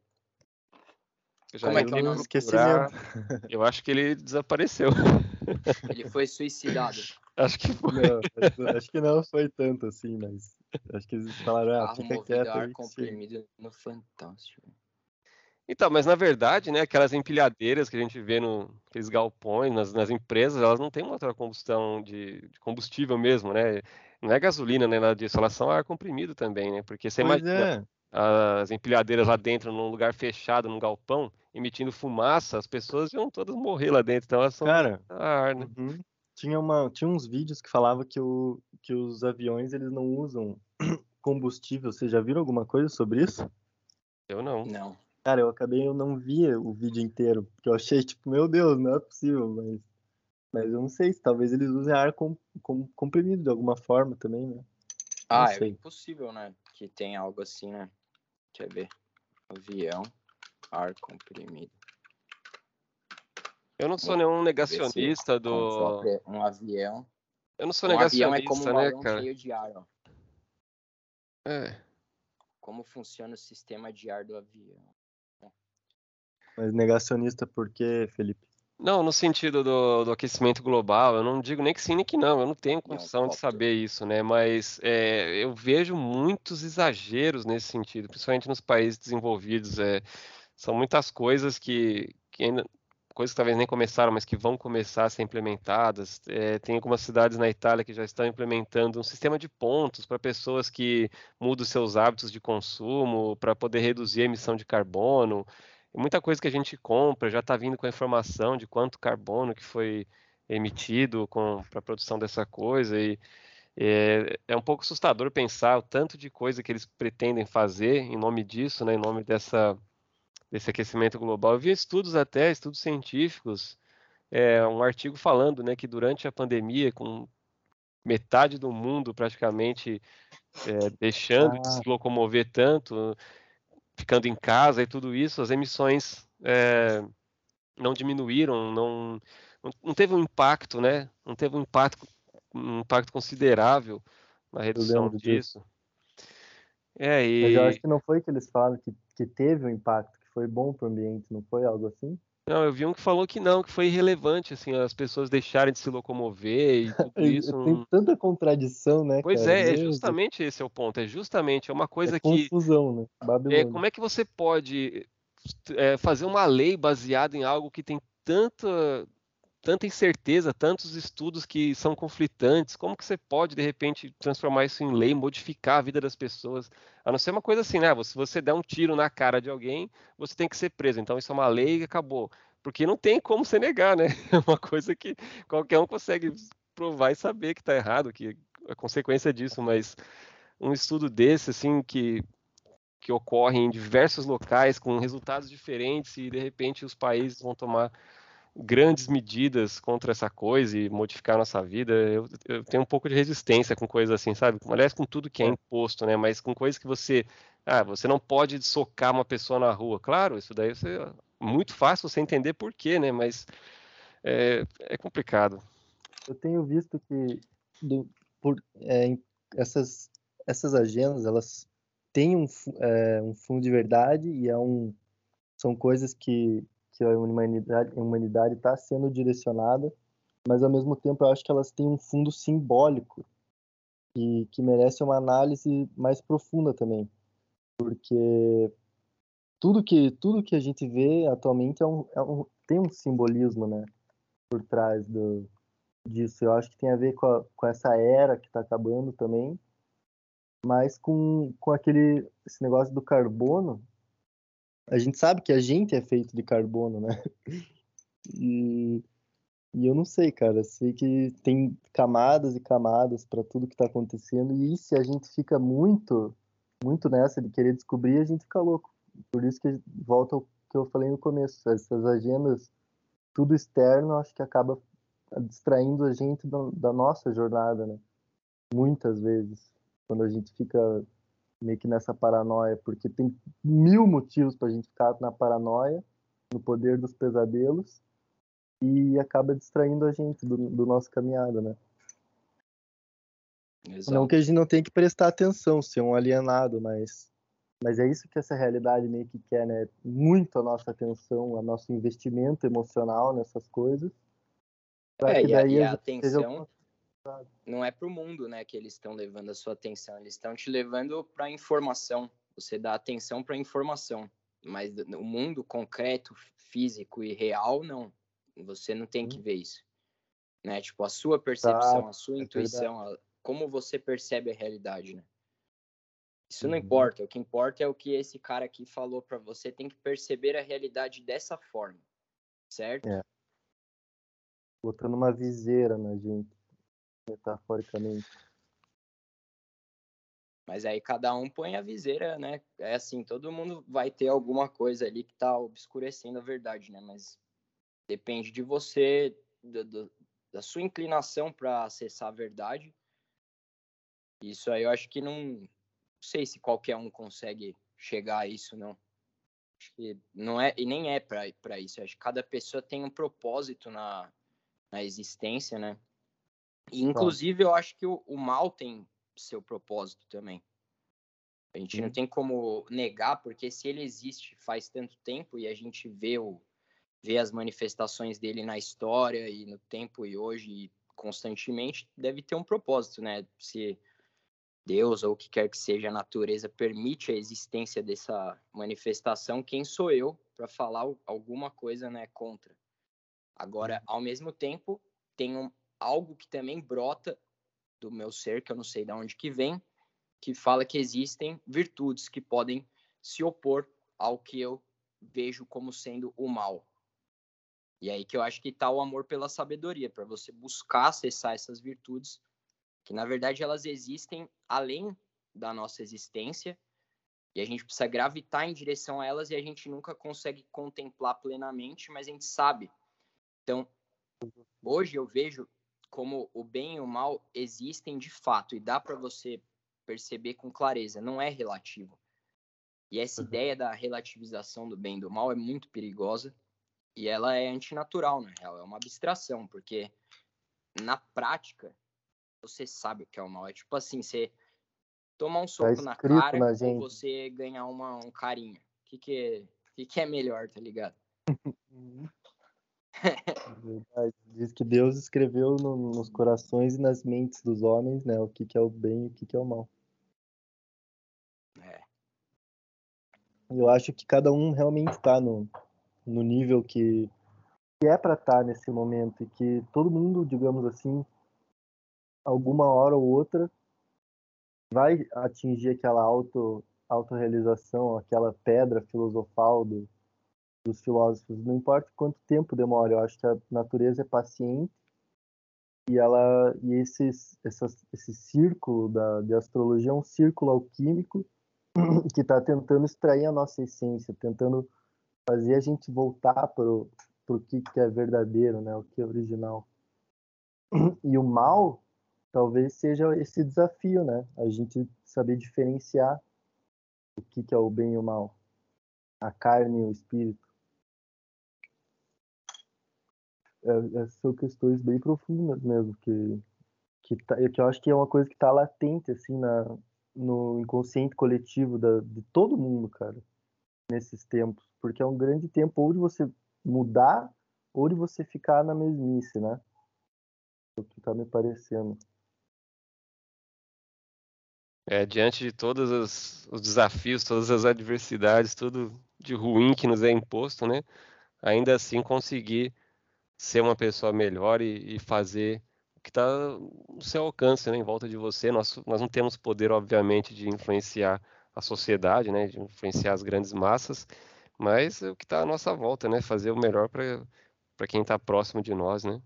já Como é que eu não esqueci Eu acho que ele desapareceu. Ele foi suicidado. Acho que foi. Não, acho que não foi tanto assim, mas acho que eles falaram, ah, fica quieto. ar comprimido no Fantástico. Então, mas na verdade, né, aquelas empilhadeiras que a gente vê no aqueles galpões, nas, nas empresas, elas não têm motor a combustão de, de, combustível mesmo, né? Não é gasolina, né, nada disso, elas são ar comprimido também, né? Porque você pois imagina é. as empilhadeiras lá dentro, num lugar fechado, num galpão, emitindo fumaça, as pessoas iam todas morrer lá dentro. Então elas são Cara, ar, né? Uhum. Tinha, uma, tinha uns vídeos que falava que, o, que os aviões eles não usam combustível. Vocês já viram alguma coisa sobre isso? Eu não. Não. Cara, eu acabei, eu não via o vídeo inteiro, porque eu achei, tipo, meu Deus, não é possível, mas, mas eu não sei se talvez eles usem ar com, com, comprimido de alguma forma também, né? Ah, é impossível, né? Que tem algo assim, né? Quer ver? Avião ar comprimido. Eu não sou nenhum negacionista do. Um avião. Eu não sou um negacionista, avião é como um né, cara? cheio de ar, ó. É. Como funciona o sistema de ar do avião. Mas negacionista por quê, Felipe? Não, no sentido do, do, aquecimento global, eu não digo nem que sim nem que não, eu não tenho condição de saber isso, né? Mas é, eu vejo muitos exageros nesse sentido, principalmente nos países desenvolvidos. É, são muitas coisas que, que ainda coisas que talvez nem começaram, mas que vão começar a ser implementadas. É, tem algumas cidades na Itália que já estão implementando um sistema de pontos para pessoas que mudam seus hábitos de consumo, para poder reduzir a emissão de carbono. Muita coisa que a gente compra já está vindo com a informação de quanto carbono que foi emitido para a produção dessa coisa. E é, é, um pouco assustador pensar o tanto de coisa que eles pretendem fazer em nome disso, né, em nome dessa desse aquecimento global. Eu vi estudos até, estudos científicos, é, um artigo falando né, que durante a pandemia, com metade do mundo praticamente é, deixando ah. de se locomover tanto, ficando em casa e tudo isso, as emissões é, não diminuíram, não, não teve um impacto, né? Não teve um impacto, um impacto considerável na redução disso. disso. É, e... Mas eu acho que não foi que eles falam que, que teve um impacto, foi bom para o ambiente, não foi algo assim? Não, eu vi um que falou que não, que foi irrelevante, assim, as pessoas deixarem de se locomover e tudo isso. Tem tanta contradição, né? Pois cara? é, é justamente esse é o ponto. É justamente, é uma coisa é que. Confusão, né? Babilônia. É, como é que você pode é, fazer uma lei baseada em algo que tem tanta, tanta incerteza, tantos estudos que são conflitantes. Como que você pode, de repente, transformar isso em lei, modificar a vida das pessoas? A não ser uma coisa assim, né? Se você der um tiro na cara de alguém, você tem que ser preso. Então, isso é uma lei e acabou. Porque não tem como você negar, né? É uma coisa que qualquer um consegue provar e saber que está errado, que é consequência disso, mas um estudo desse, assim, que que ocorre em diversos locais com resultados diferentes e de repente os países vão tomar grandes medidas contra essa coisa e modificar nossa vida. Eu, eu, tenho um pouco de resistência com coisas assim, sabe? Aliás, com tudo que é, é imposto, né? Mas com coisas que você. Ah, você não pode socar uma pessoa na rua. Claro, isso daí é muito fácil você entender por quê, né? Mas é, é complicado. Eu tenho visto que do, por, é, essas, essas agendas, elas tem um, é, um fundo de verdade e é um, são coisas que, que a humanidade a humanidade está sendo direcionada, mas ao mesmo tempo eu acho que elas têm um fundo simbólico e que merece uma análise mais profunda também, porque tudo que tudo que a gente vê atualmente é um, é um tem um simbolismo, né, por trás do disso. Eu acho que tem a ver com, a, com essa era que está acabando também mas com, com aquele esse negócio do carbono, a gente sabe que a gente é feito de carbono, né? E, e eu não sei, cara. Sei que tem camadas e camadas para tudo que está acontecendo. E se a gente fica muito, muito nessa de querer descobrir, a gente fica louco. Por isso que volta ao que eu falei no começo. Essas agendas, tudo externo, acho que acaba distraindo a gente da, da nossa jornada, né? Muitas vezes quando a gente fica meio que nessa paranoia, porque tem mil motivos para a gente ficar na paranoia, no poder dos pesadelos, e acaba distraindo a gente do, do nosso caminhada, né? Exato. Não que a gente não tenha que prestar atenção, ser um alienado, mas, mas é isso que essa realidade meio que quer, né? Muito a nossa atenção, o nosso investimento emocional nessas coisas. É, e a, e a atenção não é para o mundo, né, que eles estão levando a sua atenção, eles estão te levando para a informação. Você dá atenção para a informação, mas o mundo concreto, físico e real, não. Você não tem que ver isso, né? Tipo a sua percepção, tá, a sua é intuição, a, como você percebe a realidade, né? Isso não uhum. importa. O que importa é o que esse cara aqui falou para você. Tem que perceber a realidade dessa forma, certo? É. Botando uma viseira na gente metaforicamente. Mas aí cada um põe a viseira, né? É assim, todo mundo vai ter alguma coisa ali que tá obscurecendo a verdade, né? Mas depende de você, do, do, da sua inclinação para acessar a verdade. Isso aí eu acho que não, não sei se qualquer um consegue chegar a isso, não. Acho que não é, e nem é para isso. acho que cada pessoa tem um propósito na, na existência, né? E, inclusive, eu acho que o, o, mal tem seu propósito também. A gente não tem como negar, porque se ele existe faz tanto tempo e a gente vê, o, vê as manifestações dele na história e no tempo e hoje e constantemente, deve ter um propósito, né? Se Deus ou o que quer que seja a natureza permite a existência dessa manifestação, quem sou eu para falar alguma coisa né, contra? Agora, ao mesmo tempo, tem um, algo que também brota do meu ser, que eu não sei de onde que vem, que fala que existem virtudes que podem se opor ao que eu vejo como sendo o mal. E aí que eu acho que está o amor pela sabedoria, para você buscar acessar essas virtudes, que na verdade elas existem além da nossa existência, e a gente precisa gravitar em direção a elas e a gente nunca consegue contemplar plenamente, mas a gente sabe. Então, hoje eu vejo como o bem e o mal existem de fato e dá para você perceber com clareza, não é relativo. E essa uhum. ideia da relativização do bem e do mal é muito perigosa e ela é antinatural, na real, é uma abstração, porque na prática você sabe o que é o mal. É tipo assim, você tomar um soco tá na cara na ou você ganhar uma, um carinho. O que, que, é, que, que é melhor, tá ligado? Uhum. Diz que Deus escreveu no, nos corações e nas mentes dos homens, né, o que, que é o bem e o que, que é o mal. É. Eu acho que cada um realmente está no, no nível que, que é para estar tá nesse momento e que todo mundo, digamos assim, alguma hora ou outra vai atingir aquela auto autorrealização, aquela pedra filosofal do, dos filósofos, não importa quanto tempo demora, eu acho que a natureza é paciente e ela e esse essa, esse círculo da de astrologia é um círculo alquímico que está tentando extrair a nossa essência, tentando fazer a gente voltar para o que, que é verdadeiro, né, o que é original. E o mal talvez seja esse desafio, né, a gente saber diferenciar o que, que é o bem e o mal, a carne e o espírito. É, é, são questões bem profundas mesmo, que, que, tá, que eu acho que é uma coisa que está latente, assim, na, no inconsciente coletivo da, de todo mundo, cara, nesses tempos. Porque é um grande tempo ou de você mudar ou de você ficar na mesmice, né? É o que tá me parecendo. É, diante de todos os, os, desafios, todas as adversidades, tudo de ruim que nos é imposto, né? Ainda assim conseguir ser uma pessoa melhor e, e fazer o que está no seu alcance, né? Em volta de você. Nós, nós não temos poder, obviamente, de influenciar a sociedade, né? De influenciar as grandes massas, mas é o que está à nossa volta, né? Fazer o melhor para quem está próximo de nós, né?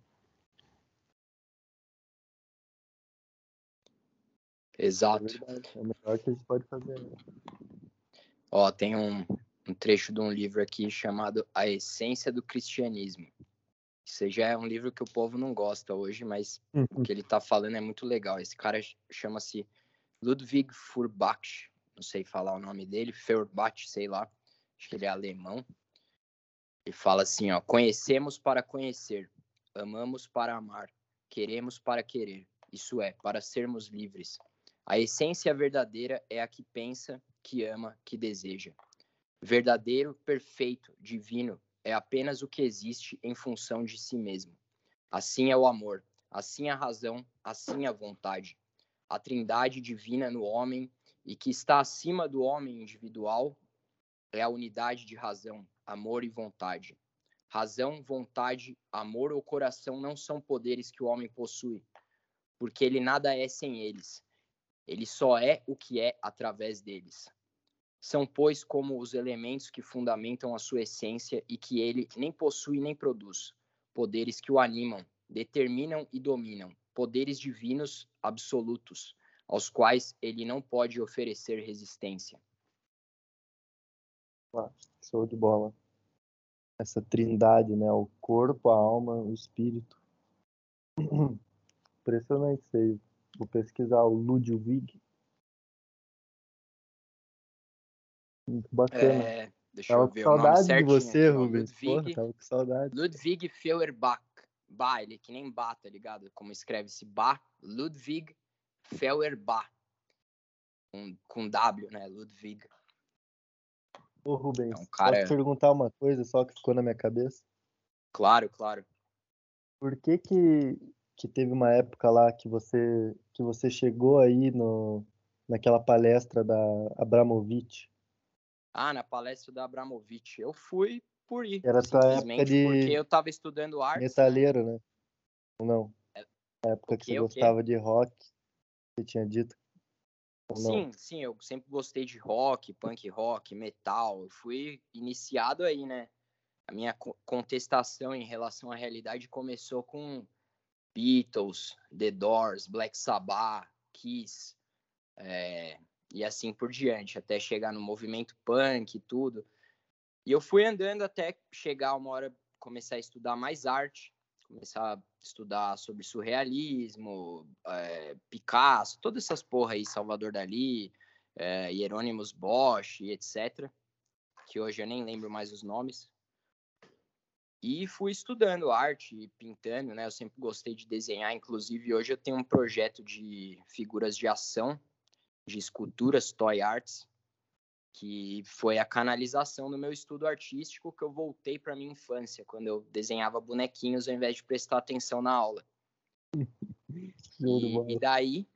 Exato. É, é o melhor que a gente pode fazer. Né? Ó, tem um, um trecho de um livro aqui chamado A Essência do Cristianismo. Isso já é um livro que o povo não gosta hoje, mas uhum. o que ele está falando é muito legal. Esse cara chama-se Ludwig Feuerbach, não sei falar o nome dele, Feuerbach, sei lá, acho que ele é alemão. Ele fala assim, ó, conhecemos para conhecer, amamos para amar, queremos para querer, isso é, para sermos livres. A essência verdadeira é a que pensa, que ama, que deseja. Verdadeiro, perfeito, divino é apenas o que existe em função de si mesmo. Assim é o amor, assim a razão, assim a vontade. A trindade divina no homem e que está acima do homem individual é a unidade de razão, amor e vontade. Razão, vontade, amor ou coração não são poderes que o homem possui, porque ele nada é sem eles. Ele só é o que é através deles. São, pois, como os elementos que fundamentam a sua essência e que ele nem possui nem produz, poderes que o animam, determinam e dominam, poderes divinos absolutos, aos quais ele não pode oferecer resistência. Ah, show de bola. Essa trindade, né? O corpo, a alma, o espírito. Impressionante isso aí. Vou pesquisar o Ludwig. Muito bacana. É, deixa tava eu ver com saudade de você, Rubens. Ludwig, Porra, tava com saudade. Ludwig Feuerbach. Bah, ele é que nem Bá, tá ligado? Como escreve-se Bá. Ludwig Feuerbach. Com, com W, né? Ludwig. Ô, Rubens, é um cara... posso perguntar uma coisa só que ficou na minha cabeça? Claro, claro. Por que que que teve uma época lá que você que você chegou aí no naquela palestra da Abramovich. Ah, na palestra da Abramovich. Eu fui por ir. Era tua época de porque eu estava estudando arte. Né? Metaleiro, né? Não. É... A época que você gostava de rock, você tinha dito. Sim, sim, eu sempre gostei de rock, punk rock, metal. Eu fui iniciado aí, né? A minha contestação em relação à realidade começou com Beatles, The Doors, Black Sabbath, Kiss, é, e assim por diante, até chegar no movimento punk e tudo. E eu fui andando até chegar uma hora, começar a estudar mais arte, começar a estudar sobre surrealismo, é, Picasso, todas essas porra aí, Salvador Dali, é, Hieronymus Bosch etc. Que hoje eu nem lembro mais os nomes. E fui estudando arte pintando, né? Eu sempre gostei de desenhar, inclusive hoje eu tenho um projeto de figuras de ação, de esculturas, toy arts, que foi a canalização do meu estudo artístico que eu voltei para minha infância, quando eu desenhava bonequinhos ao invés de prestar atenção na aula. e, e daí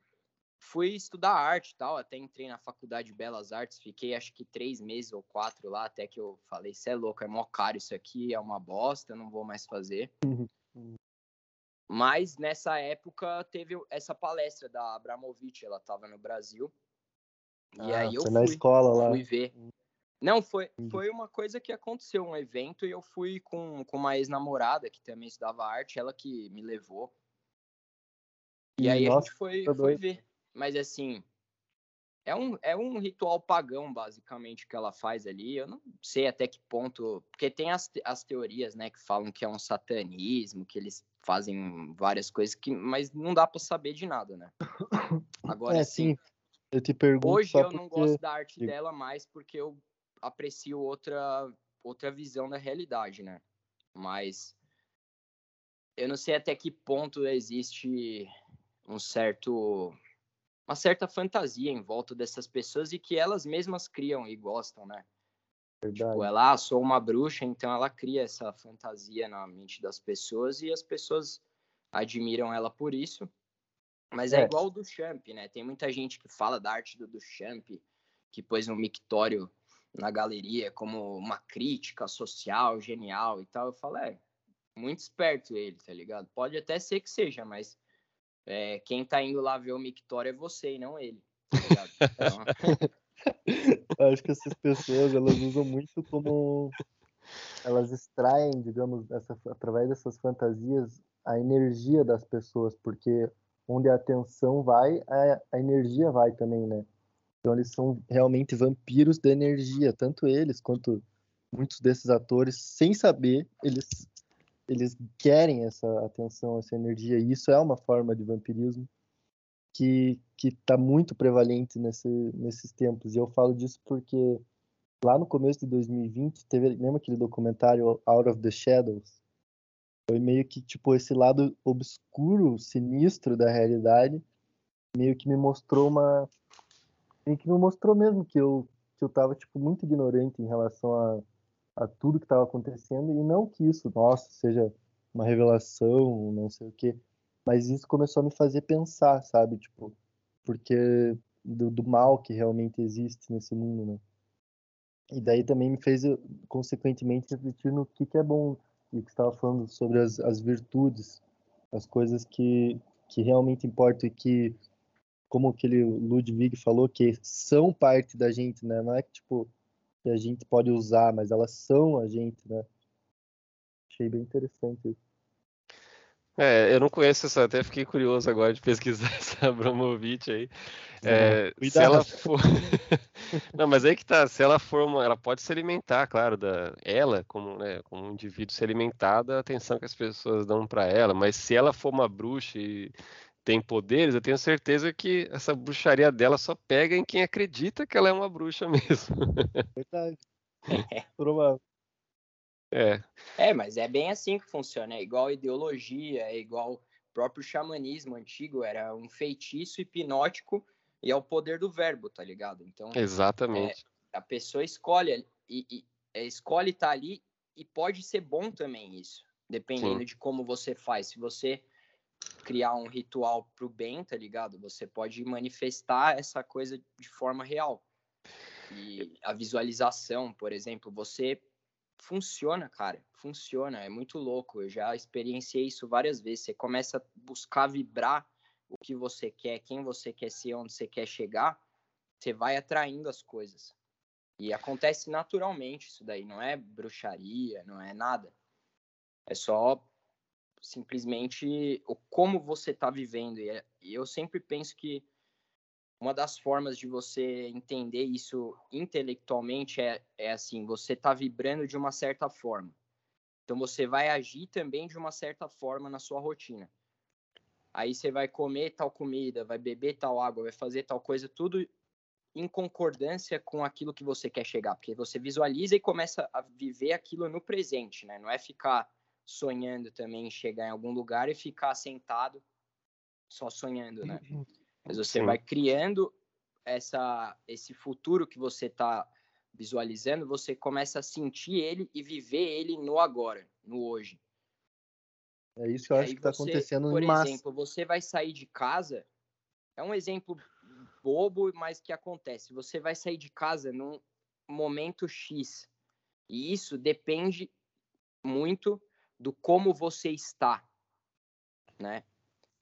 fui estudar arte e tal, até entrei na faculdade de Belas Artes, fiquei acho que três meses ou quatro lá, até que eu falei, cê é louco, é mó caro isso aqui, é uma bosta, não vou mais fazer. Mas nessa época teve essa palestra da Abramovic, ela estava no Brasil. E ah, aí eu fui, na escola lá. fui ver. Não, foi, foi uma coisa que aconteceu, um evento, e eu fui com, com uma ex-namorada que também estudava arte, ela que me levou. E, aí nossa, a gente foi, foi ver. Mas assim, é um, é um ritual pagão, basicamente, que ela faz ali. Eu não sei até que ponto. Porque tem as, as teorias, né, que falam que é um satanismo, que eles fazem várias coisas, que, mas não dá para saber de nada, né? Agora, é, sim. Eu te pergunto. Hoje eu não gosto da arte dela mais porque eu aprecio outra, outra visão da realidade, né? Mas eu não sei até que ponto existe um certo uma certa fantasia em volta dessas pessoas e que elas mesmas criam e gostam, né? Verdade. Tipo, ela, ah, sou uma bruxa, então ela cria essa fantasia na mente das pessoas e as pessoas admiram ela por isso. Mas é, é igual o do Champ, né? Tem muita gente que fala da arte do, do Champ, que pôs um mictório na galeria como uma crítica social genial e tal. Eu falo, é, muito esperto ele, tá ligado? Pode até ser que seja, mas é, quem tá indo lá ver o mictório é você e não ele. Tá então... acho que essas pessoas elas usam muito como elas extraem, digamos, essa, através dessas fantasias a energia das pessoas, porque onde a atenção vai, a, a energia vai também, né? Então eles são realmente vampiros da energia, tanto eles quanto muitos desses atores, sem saber, eles eles querem essa atenção, essa energia, e isso é uma forma de vampirismo que que está muito prevalente nesse, nesses tempos. E eu falo disso porque lá no começo de 2020 teve, lembra aquele documentário Out of the Shadows? Foi meio que tipo esse lado obscuro, sinistro da realidade, meio que me mostrou uma meio que me mostrou mesmo que eu que eu tava tipo muito ignorante em relação a a tudo que estava acontecendo e não que isso, nossa, seja uma revelação, não sei o quê, mas isso começou a me fazer pensar, sabe, tipo, porque do, do mal que realmente existe nesse mundo, né? E daí também me fez, consequentemente, refletir no que, que é bom, e que estava falando sobre as, as virtudes, as coisas que, que realmente importam e que, como aquele Ludwig falou, que são parte da gente, né? Não é que, tipo, que a gente pode usar, mas elas são a gente, né? Achei bem interessante isso. É, eu não conheço essa, até fiquei curioso agora de pesquisar essa Abramovic aí. É, se ela for. não, mas aí que tá, se ela for uma. Ela pode se alimentar, claro, da ela, como, né, como um indivíduo se alimentar da atenção que as pessoas dão para ela, mas se ela for uma bruxa e tem poderes, eu tenho certeza que essa bruxaria dela só pega em quem acredita que ela é uma bruxa mesmo. Verdade. Provável. É. É, mas é bem assim que funciona. É igual ideologia, é igual próprio xamanismo antigo, era um feitiço hipnótico e é o poder do verbo, tá ligado? Então, exatamente. É, a pessoa escolhe e, e é, escolhe estar tá ali e pode ser bom também isso, dependendo Sim. de como você faz. Se você criar um ritual pro bem, tá ligado? Você pode manifestar essa coisa de forma real. E a visualização, por exemplo, você funciona, cara, funciona, é muito louco. Eu já experienciei isso várias vezes. Você começa a buscar vibrar o que você quer, quem você quer ser, onde você quer chegar, você vai atraindo as coisas. E acontece naturalmente isso daí, não é bruxaria, não é nada. É só simplesmente o como você está vivendo. É, e eu sempre penso que uma das formas de você entender isso intelectualmente é, é assim, você está vibrando de uma certa forma. Então você vai agir também de uma certa forma na sua rotina. Aí você vai comer tal comida, vai beber tal água, vai fazer tal coisa, tudo em concordância com aquilo que você quer chegar, porque você visualiza e começa a viver aquilo no presente, né? Não é ficar sonhando também em chegar em algum lugar e ficar sentado só sonhando, né? Mas você Sim. vai criando essa, esse futuro que você está visualizando, você começa a sentir ele e viver ele no agora, no hoje. É isso que eu acho que está acontecendo Por exemplo, massa. você vai sair de casa, é um exemplo bobo, mas que acontece. Você vai sair de casa num momento X. E isso depende muito do como você está, né?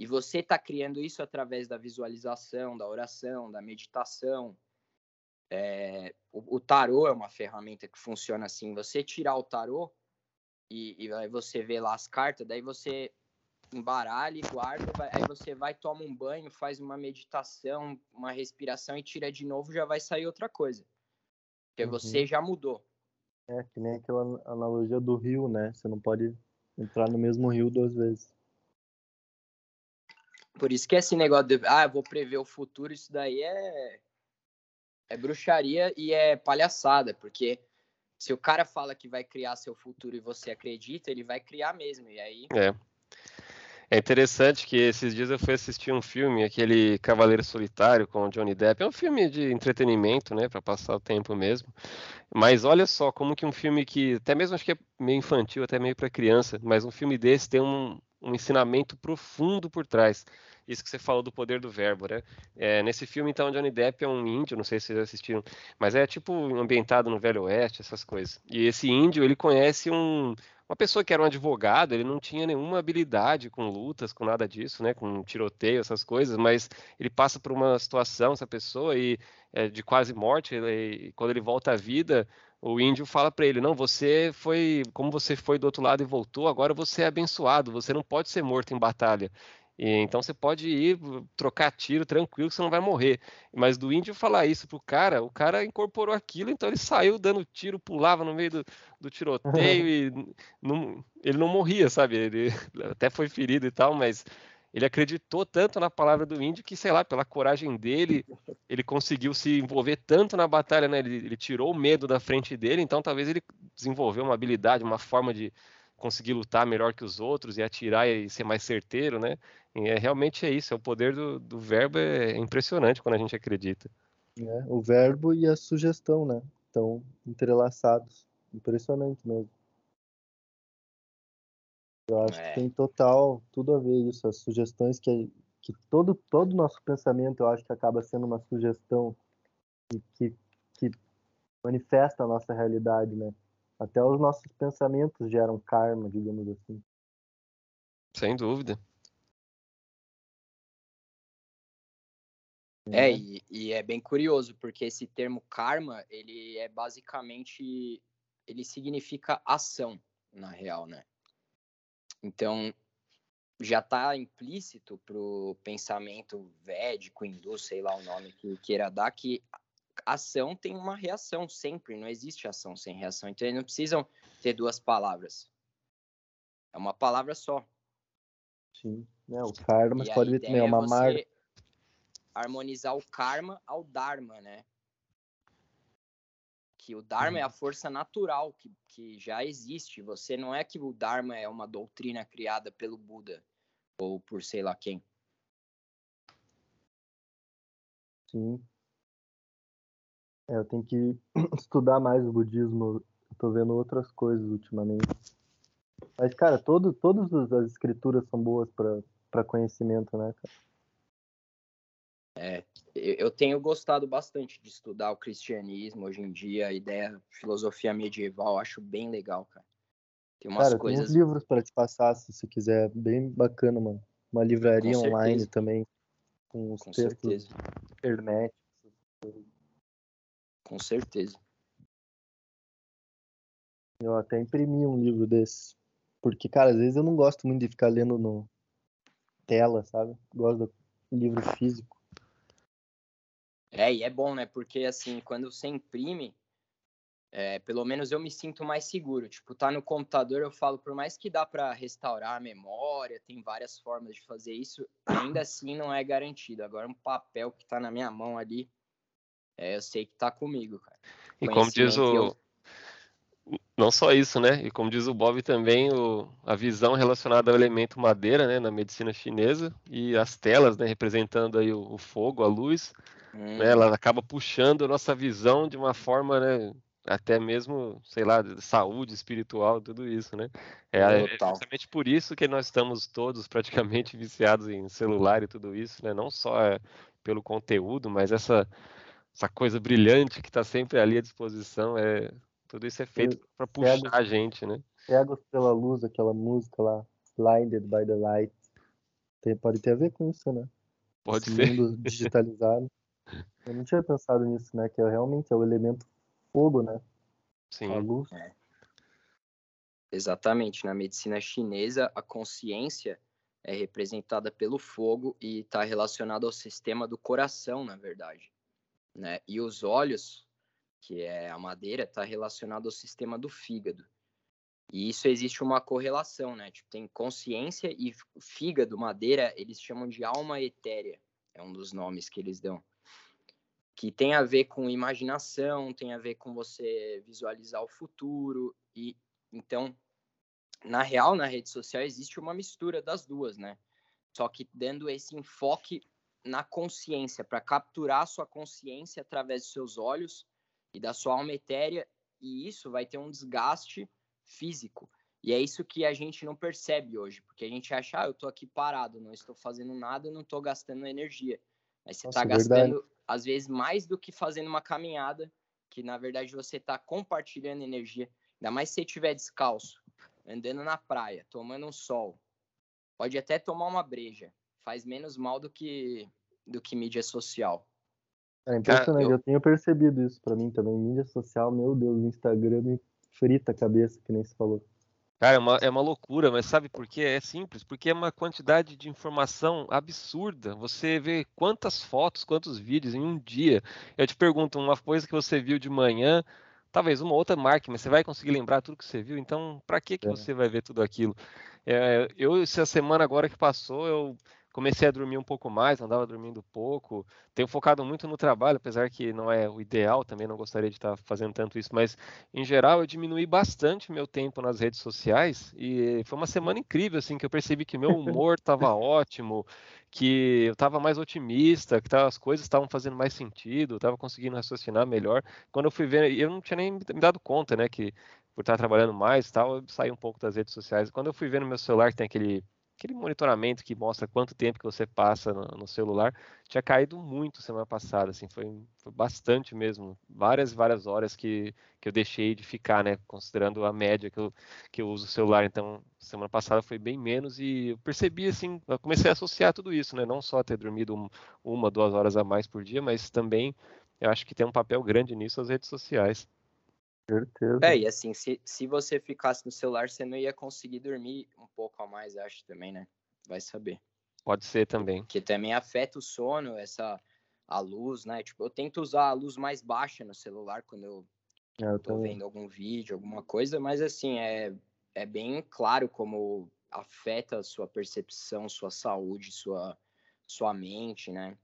E você está criando isso através da visualização, da oração, da meditação. É, o, o, tarô é uma ferramenta que funciona assim. Você tirar o tarô e, e aí você vê lá as cartas, daí você embaralha e guarda, vai, aí você vai, toma um banho, faz uma meditação, uma respiração e tira de novo, já vai sair outra coisa. Porque uhum. você já mudou. É, que nem aquela analogia do rio, né? Você não pode entrar no mesmo rio duas vezes. Por isso que esse negócio de, ah, vou prever o futuro, isso daí é é bruxaria e é palhaçada, porque se o cara fala que vai criar seu futuro e você acredita, ele vai criar mesmo. E aí É. É interessante que esses dias eu fui assistir um filme, aquele Cavaleiro Solitário com Johnny Depp. É um filme de entretenimento, né, para passar o tempo mesmo. Mas olha só como que um filme que até mesmo acho que é meio infantil, até meio para criança, mas um filme desse tem um, um ensinamento profundo por trás isso que você falou do poder do verbo, né? É, nesse filme, então, Johnny Depp é um índio, não sei se vocês assistiram, mas é tipo ambientado no Velho Oeste, essas coisas. E esse índio, ele conhece um, uma pessoa que era um advogado, ele não tinha nenhuma habilidade com lutas, com nada disso, né, com tiroteio, essas coisas, mas ele passa por uma situação, essa pessoa, e é, de quase morte, ele, quando ele volta à vida, o índio fala para ele: Não, você foi, como você foi do outro lado e voltou, agora você é abençoado, você não pode ser morto em batalha. E, então você pode ir trocar tiro tranquilo que você não vai morrer. Mas do índio falar isso pro cara, o cara incorporou aquilo, então ele saiu dando tiro, pulava no meio do, do tiroteio e não, ele não morria, sabe? Ele até foi ferido e tal, mas ele acreditou tanto na palavra do índio que, sei lá, pela coragem dele, ele conseguiu se envolver tanto na batalha, né? Ele, ele tirou o medo da frente dele, então talvez ele desenvolveu uma habilidade, uma forma de conseguir lutar melhor que os outros e atirar e ser mais certeiro, né? E é, realmente é isso, é o poder do, do verbo é impressionante quando a gente acredita. É, o verbo e a sugestão, né? Estão entrelaçados. Impressionante mesmo. Eu acho é. que tem total tudo a ver isso, as sugestões que, que todo todo nosso pensamento eu acho que acaba sendo uma sugestão que, que manifesta a nossa realidade, né? Até os nossos pensamentos geram karma, digamos assim. Sem dúvida. É, uhum. e, e, é bem curioso, porque esse termo karma, ele é basicamente, ele significa ação, na real, né? Então, já está implícito pro pensamento védico, hindu, sei lá o nome que queira dar, que ação tem uma reação sempre, não existe ação sem reação. Então eles não precisam ter duas palavras. É uma palavra só. Sim, é, o karma, pode ver também, é uma marca. Harmonizar o karma ao dharma, né? Que o dharma é a força natural que, que já existe. Você não é que o dharma é uma doutrina criada pelo Buda ou por sei lá quem. Sim. É, eu tenho que estudar mais o budismo. Eu tô vendo outras coisas ultimamente. Mas, cara, todo, todas as escrituras são boas para conhecimento, né, cara? É, eu tenho gostado bastante de estudar o cristianismo hoje em dia, a ideia, filosofia medieval, acho bem legal, cara. Tem umas cara, coisas. Tem uns livros para te passar, se você quiser, bem bacana, mano. Uma livraria online também, com os com textos certeza. herméticos com certeza. Eu até imprimi um livro desse. Porque, cara, às vezes eu não gosto muito de ficar lendo no tela, sabe? Gosto do livro físico. É, e é bom, né? Porque, assim, quando você imprime, é, pelo menos eu me sinto mais seguro. Tipo, tá no computador, eu falo, por mais que dá para restaurar a memória, tem várias formas de fazer isso, ainda assim não é garantido. Agora, um papel que tá na minha mão ali, é, eu sei que tá comigo, cara. E como diz o. Eu... Não só isso, né? E como diz o Bob também, o... a visão relacionada ao elemento madeira, né, na medicina chinesa, e as telas, né, representando aí o, o fogo, a luz, hum. né, ela acaba puxando a nossa visão de uma forma, né, até mesmo, sei lá, saúde espiritual, tudo isso, né? É, é, justamente por isso que nós estamos todos praticamente viciados em celular e tudo isso, né? Não só é pelo conteúdo, mas essa, essa coisa brilhante que está sempre ali à disposição, é, tudo isso é feito para puxar cegos, a gente, né? Cegos pela luz, aquela música lá, Blinded by the Light. Tem, pode ter a ver com isso, né? Pode Esse ser. mundo digitalizado. Eu não tinha pensado nisso, né? Que é, realmente é o elemento fogo, né? Sim. A luz. É. Exatamente. Na medicina chinesa, a consciência é representada pelo fogo e está relacionada ao sistema do coração, na verdade. Né? E os olhos, que é a madeira, está relacionado ao sistema do fígado. E isso existe uma correlação, né? Tipo, tem consciência e fígado, madeira, eles chamam de alma etérea. É um dos nomes que eles dão. Que tem a ver com imaginação, tem a ver com você visualizar o futuro. E então na real, na rede social existe uma mistura das duas, né? Só que dando esse enfoque na consciência, para capturar a sua consciência através dos seus olhos e da sua alma etérea, e isso vai ter um desgaste físico. E é isso que a gente não percebe hoje, porque a gente acha, ah, eu tô aqui parado, não estou fazendo nada, não estou gastando energia. Mas você está gastando, verdade. às vezes, mais do que fazendo uma caminhada, que na verdade você está compartilhando energia. Ainda mais se você estiver descalço andando na praia, tomando um sol. Pode até tomar uma breja. Faz menos mal do que, do que mídia social. É impressionante, eu... eu tenho percebido isso para mim também. Mídia social, meu Deus, o Instagram me frita a cabeça, que nem se falou. Cara, é uma, é uma loucura, mas sabe por quê? É simples, porque é uma quantidade de informação absurda. Você vê quantas fotos, quantos vídeos em um dia. Eu te pergunto, uma coisa que você viu de manhã, talvez uma outra marca, mas você vai conseguir lembrar tudo que você viu, então para que, que é. você vai ver tudo aquilo? É, eu, essa semana agora que passou, eu comecei a dormir um pouco mais, andava dormindo pouco, tenho focado muito no trabalho, apesar que não é o ideal, também não gostaria de estar fazendo tanto isso, mas em geral eu diminui bastante meu tempo nas redes sociais e foi uma semana incrível, assim, que eu percebi que meu humor estava ótimo, que eu estava mais otimista, que as coisas estavam fazendo mais sentido, estava conseguindo raciocinar melhor. Quando eu fui ver, eu não tinha nem me dado conta, né, que por estar trabalhando mais e tal, eu saí um pouco das redes sociais. Quando eu fui ver no meu celular que tem aquele aquele monitoramento que mostra quanto tempo que você passa no, no celular, tinha caído muito semana passada, assim, foi, foi bastante mesmo, várias várias horas que, que eu deixei de ficar, né, considerando a média que eu, que eu uso o celular, então semana passada foi bem menos e eu percebi, assim, eu comecei a associar tudo isso, né, não só ter dormido um, uma, duas horas a mais por dia, mas também eu acho que tem um papel grande nisso as redes sociais. Certeza. É, e assim, se, se você ficasse no celular, você não ia conseguir dormir um pouco a mais, acho também, né? Vai saber. Pode ser também. Que também afeta o sono, essa a luz, né? Tipo, eu tento usar a luz mais baixa no celular quando eu, é, eu tô também. vendo algum vídeo, alguma coisa, mas assim, é, é bem claro como afeta a sua percepção, sua saúde, sua, sua mente, né?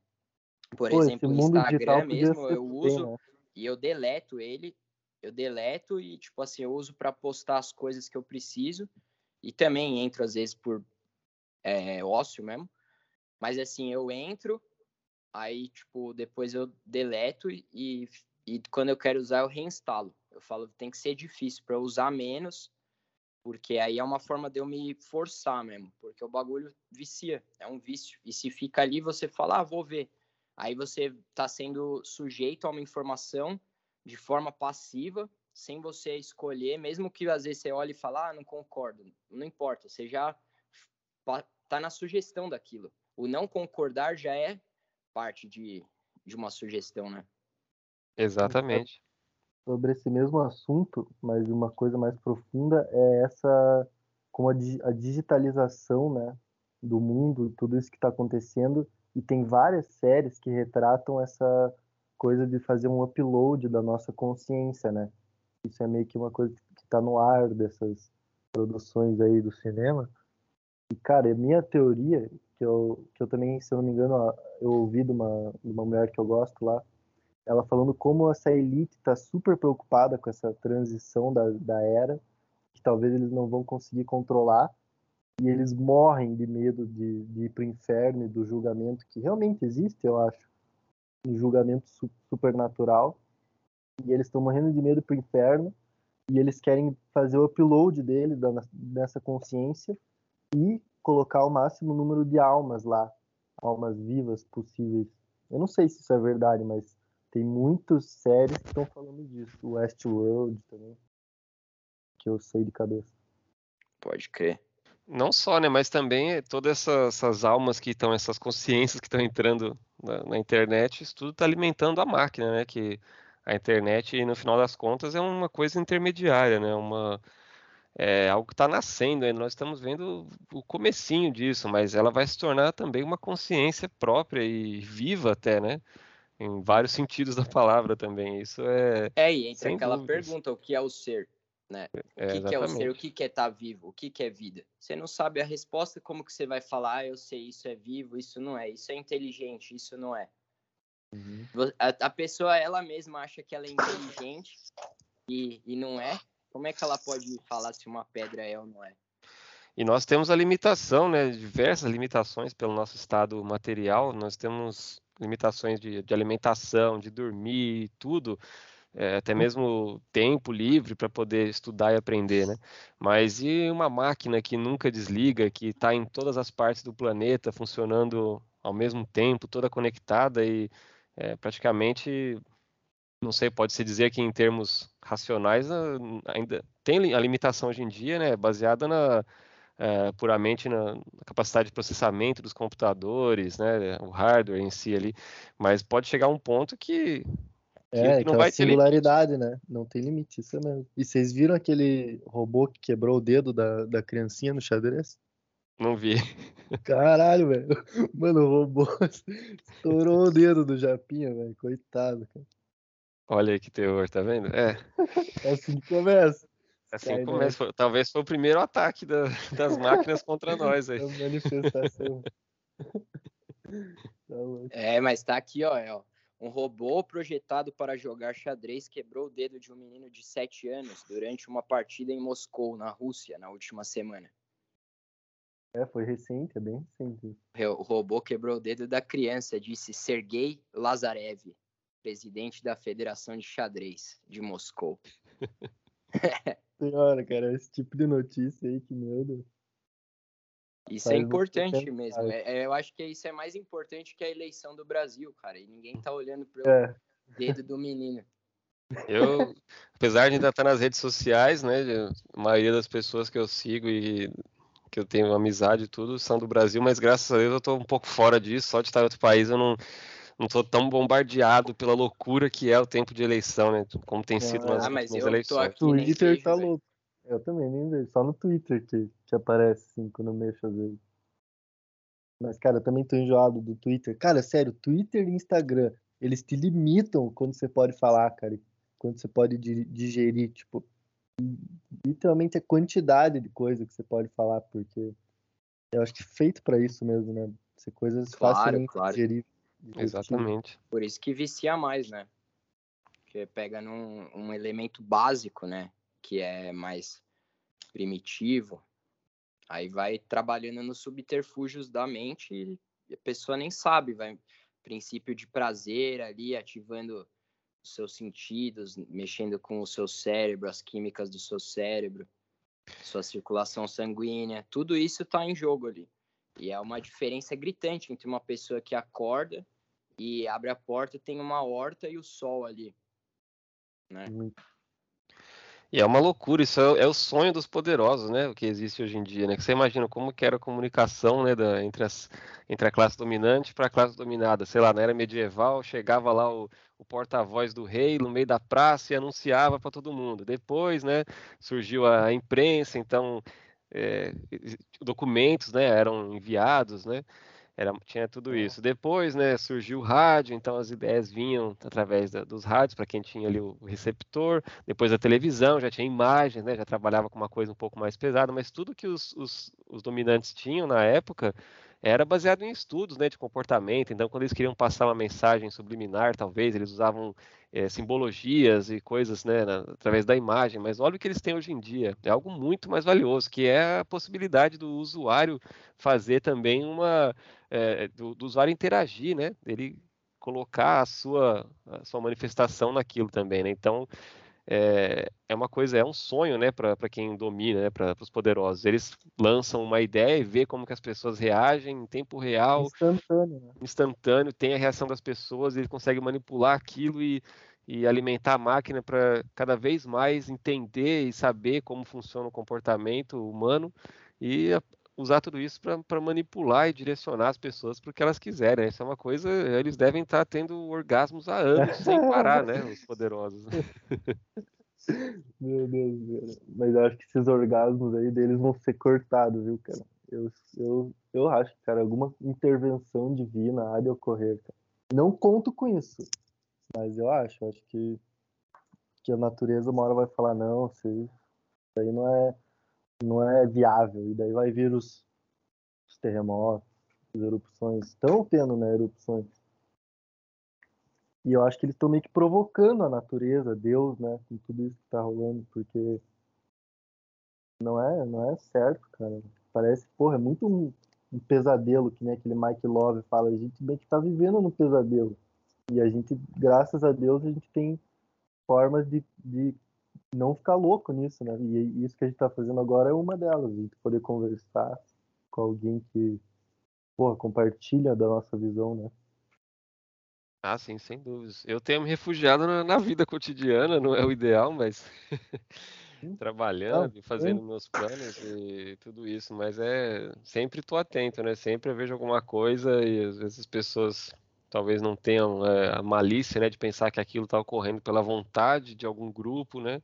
Por Pô, exemplo, o Instagram mesmo, eu uso bem, né? e eu deleto ele eu deleto e, tipo assim, eu uso para postar as coisas que eu preciso e também entro às vezes por é, ócio mesmo. Mas assim, eu entro, aí, tipo, depois eu deleto e, e quando eu quero usar, eu reinstalo. Eu falo, tem que ser difícil para usar menos, porque aí é uma forma de eu me forçar mesmo, porque o bagulho vicia, é um vício. E se fica ali, você fala, ah, vou ver. Aí você tá sendo sujeito a uma informação de forma passiva, sem você escolher, mesmo que às vezes você olhe e fale, ah, não concordo, não importa, você já tá na sugestão daquilo. O não concordar já é parte de, de uma sugestão, né? Exatamente. Sobre esse mesmo assunto, mas uma coisa mais profunda é essa como a, a digitalização, né, do mundo, tudo isso que está acontecendo e tem várias séries que retratam essa coisa de fazer um upload da nossa consciência, né? Isso é meio que uma coisa que está no ar dessas produções aí do cinema. E, cara, é minha teoria, que eu, que eu também, se eu não me engano, eu ouvi de uma, de uma mulher que eu gosto lá, ela falando como essa elite está super preocupada com essa transição da, da era, que talvez eles não vão conseguir controlar, e eles morrem de medo de, de ir para o inferno e do julgamento que realmente existe, eu acho, um julgamento su supernatural e eles estão morrendo de medo pro inferno e eles querem fazer o upload dele da, dessa consciência e colocar o máximo número de almas lá, almas vivas possíveis Eu não sei se isso é verdade, mas tem muitas séries que estão falando disso. Westworld também. Que eu sei de cabeça. Pode crer. Não só, né? Mas também todas essas, essas almas que estão, essas consciências que estão entrando na, na, internet, isso tudo está alimentando a máquina, né? Que a internet, no final das contas, é uma coisa intermediária, né? Uma, é algo que está nascendo, né? nós estamos vendo o comecinho disso, mas ela vai se tornar também uma consciência própria e viva até, né? Em vários sentidos da palavra também. Isso é. É, e entra aquela dúvidas. pergunta: o que é o ser? Né? É, o que, que, é o ser? O que, que é estar tá vivo? O que, que é vida? Você não sabe a resposta, como que você vai falar? Ah, eu sei, isso é vivo, isso não é, isso é inteligente, isso não é. Uhum. A, a, pessoa ela mesma acha que ela é inteligente e, e não é. Como é que ela pode falar se uma pedra é ou não é? E nós temos a limitação, né, diversas limitações pelo nosso estado material. Nós temos limitações de, de alimentação, de dormir, tudo, é, até hum. mesmo tempo livre para poder estudar e aprender, né? Mas e uma máquina que nunca desliga, que está em todas as partes do planeta funcionando ao mesmo tempo, toda conectada e é, praticamente, não sei, pode-se dizer que em termos racionais ainda tem a limitação hoje em dia, né, baseada na, é, puramente na, capacidade de processamento dos computadores, né, o hardware em si ali, mas pode chegar a um ponto que, que é, não vai singularidade, né? Não tem limite, isso é mesmo. E vocês viram aquele robô que quebrou o dedo da, da criancinha no xadrez? Não vi. Caralho, velho. Mano, o robô estourou o dedo do Japinha, velho. Coitado, cara. Olha aí que terror, tá vendo? É. É assim que começa. É assim que começa. Foi, talvez foi o primeiro ataque da, das máquinas contra nós aí. É manifestação. Tá é, mas tá aqui, ó, ó. Um robô projetado para jogar xadrez quebrou o dedo de um menino de 7 anos durante uma partida em Moscou, na Rússia, na última semana. É, foi recente, é bem recente. O robô quebrou o dedo da criança, disse Sergei Lazarev, presidente da Federação de Xadrez de Moscou. Senhora, cara, esse tipo de notícia aí que Deus. Isso é importante mesmo. É, é, eu acho que isso é mais importante que a eleição do Brasil, cara. E ninguém tá olhando pro é. dedo do menino. Eu, apesar de ainda estar nas redes sociais, né, a maioria das pessoas que eu sigo e que eu tenho amizade e tudo são do Brasil, mas graças a Deus eu tô um pouco fora disso, só de estar em outro país eu não não tô tão bombardeado pela loucura que é o tempo de eleição, né? Como tem sido ah, nas, ah, mas nas eu eleições. Tô aqui o Twitter tá louco. Eu também nem vejo, só no Twitter que, que aparece assim quando eu mexo às vezes. Mas, cara, eu também tô enjoado do Twitter. Cara, sério, Twitter e Instagram, eles te limitam quando você pode falar, cara. Quando você pode digerir, tipo, literalmente a quantidade de coisa que você pode falar, porque eu acho que feito para isso mesmo, né? Ser coisas claro, facilmente claro. digeríveis. Exatamente. Por isso que vicia mais, né? Porque pega num um elemento básico, né? Que é mais primitivo. Aí vai trabalhando nos subterfúgios da mente e a pessoa nem sabe, vai princípio de prazer ali, ativando os seus sentidos, mexendo com o seu cérebro, as químicas do seu cérebro, sua circulação sanguínea, tudo isso está em jogo ali. E é uma diferença gritante entre uma pessoa que acorda e abre a porta e tem uma horta e o sol ali. Né? E é uma loucura, isso é, é, o sonho dos poderosos, né? O que existe hoje em dia, né? Que você imagina como que era a comunicação, né, da, entre, as, entre a classe dominante para a classe dominada. Sei lá, na era medieval, chegava lá o, o porta-voz do rei no meio da praça e anunciava para todo mundo. Depois, né, surgiu a imprensa, então é, documentos, né, eram enviados, né? Era, tinha tudo é. isso. Depois, né, surgiu o rádio, então as ideias vinham através da, dos rádios para quem tinha ali o receptor. Depois a televisão, já tinha imagens, né, já trabalhava com uma coisa um pouco mais pesada, mas tudo que os, os, os dominantes tinham na época era baseado em estudos né, de comportamento. Então, quando eles queriam passar uma mensagem subliminar, talvez, eles usavam é, simbologias e coisas né, na, através da imagem. Mas olha o que eles têm hoje em dia. É algo muito mais valioso, que é a possibilidade do usuário fazer também uma. É, do, do, usuário interagir, né? Ele colocar a sua, a sua manifestação naquilo também, né? Então. É, é uma coisa, é um sonho, né, para quem domina, né, para os poderosos. Eles lançam uma ideia e vê como que as pessoas reagem em tempo real, instantâneo, né? instantâneo, tem a reação das pessoas, ele consegue manipular aquilo e, e alimentar a máquina para cada vez mais entender e saber como funciona o comportamento humano e usar tudo isso para manipular e direcionar as pessoas para o que elas quiserem. Isso é uma coisa, eles devem estar tendo orgasmos há anos sem parar, né? Os poderosos. Meu Deus, Mas eu acho que esses orgasmos aí deles vão ser cortados, viu, cara? Eu, eu, eu acho, cara, alguma intervenção divina há de ocorrer, cara. Não conto com isso, mas eu acho, acho que, que a natureza uma hora vai falar, não, isso aí não é não é viável. E daí vai vir os, os terremotos, as erupções. Estão tendo, né, erupções. E eu acho que eles estão meio que provocando a natureza, Deus, né, com tudo isso que está rolando, porque não é, não é certo, cara. Parece, porra, é muito um, um pesadelo, que nem aquele Mike Love fala, a gente bem que está vivendo no pesadelo. E a gente, graças a Deus, a gente tem formas de, de não ficar louco nisso, né? E isso que a gente está fazendo agora é uma delas, a gente poder conversar com alguém que, porra, compartilha da nossa visão, né? Ah, sim, sem dúvidas. Eu tenho me refugiado na, na vida cotidiana, não é o ideal, mas trabalhando, fazendo meus planos e tudo isso, mas é sempre estou atento, né? Sempre eu vejo alguma coisa e às vezes as pessoas talvez não tenham é, a malícia, né, de pensar que aquilo está ocorrendo pela vontade de algum grupo, né?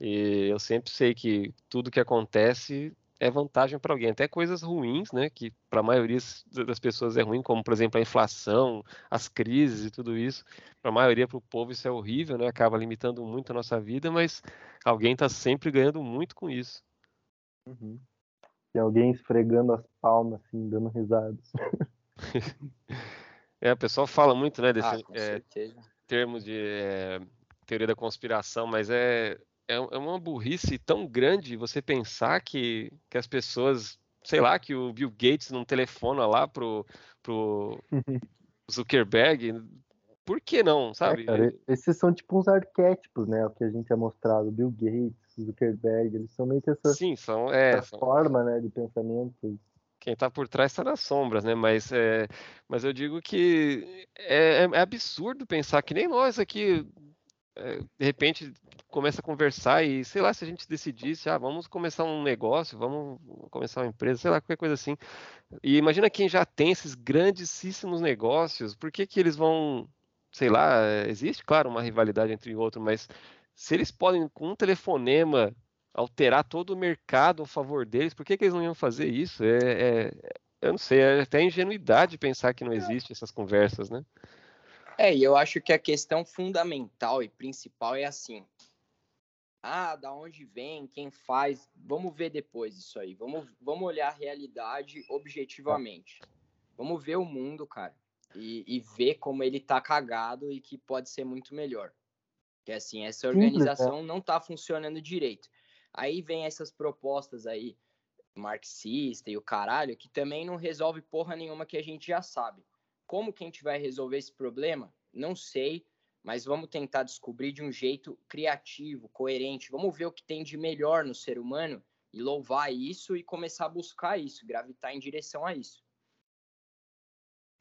E eu sempre sei que tudo que acontece é vantagem para alguém, até coisas ruins, né, que para a maioria das pessoas é ruim, como por exemplo a inflação, as crises e tudo isso. Para a maioria, para o povo isso é horrível, né, acaba limitando muito a nossa vida, mas alguém está sempre ganhando muito com isso. Uhum. Tem alguém esfregando as palmas, assim, dando risadas. É, o pessoal fala muito, né, desse ah, é, termo de é, teoria da conspiração, mas é, é, é, uma burrice tão grande você pensar que, que as pessoas, sei lá, que o Bill Gates não telefona lá pro, pro Zuckerberg. Por que não, é, sabe? É, cara, esses são tipo uns arquétipos, né? O que a gente é mostrado. Bill Gates, Zuckerberg, eles são meio que essa, Sim, são, é, essa são... forma né, de pensamento quem está por trás está nas sombras, né? Mas, é, mas eu digo que é, é, absurdo pensar que nem nós aqui, é, de repente, começa a conversar e, sei lá, se a gente decidisse, ah, vamos começar um negócio, vamos começar uma empresa, sei lá, qualquer coisa assim. E imagina quem já tem esses grandíssimos negócios, por que que eles vão, sei lá, existe, claro, uma rivalidade entre o outro, mas se eles podem, com um telefonema, alterar todo o mercado a favor deles, por que, que eles não iam fazer isso? É, é, eu não sei, é até ingenuidade pensar que não existe essas conversas, né? É, e eu acho que a questão fundamental e principal é assim. Ah, da onde vem, quem faz, vamos ver depois isso aí. Vamos, vamos olhar a realidade objetivamente. Vamos ver o mundo, cara, e, e ver como ele tá cagado e que pode ser muito melhor. Que assim, essa organização não tá funcionando direito. Aí vem essas propostas aí, marxista e o caralho, que também não resolve porra nenhuma que a gente já sabe. Como que a gente vai resolver esse problema? Não sei, mas vamos tentar descobrir de um jeito criativo, coerente. Vamos ver o que tem de melhor no ser humano e louvar isso e começar a buscar isso, gravitar em direção a isso.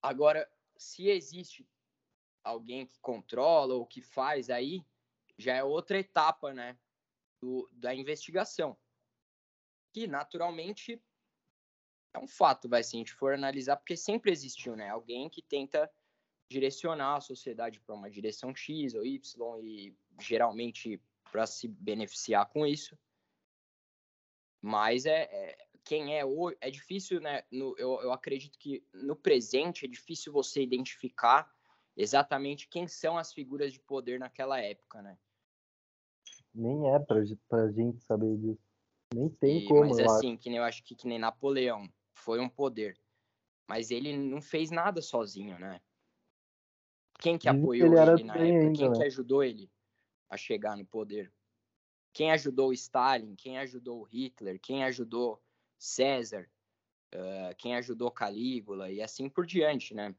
Agora, se existe alguém que controla ou que faz aí, já é outra etapa, né? Do, da investigação. Que, naturalmente, é um fato, vai, se a gente for analisar, porque sempre existiu, né? Alguém que tenta direcionar a sociedade para uma direção X ou Y e geralmente para se beneficiar com isso. Mas é, é quem é hoje é difícil, né? No, eu, eu acredito que no presente é difícil você identificar exatamente quem são as figuras de poder naquela época, né? Nem é pra, pra gente saber disso. Nem tem e, como. Mas assim, que nem eu acho que, que nem Napoleão foi um poder. Mas ele não fez nada sozinho, né? Quem que apoiou ele, ele na época? Ainda, Quem né? que ajudou ele a chegar no poder? Quem ajudou Stalin? Quem ajudou Hitler? Quem ajudou César? Uh, quem ajudou Calígula? E assim por diante, né?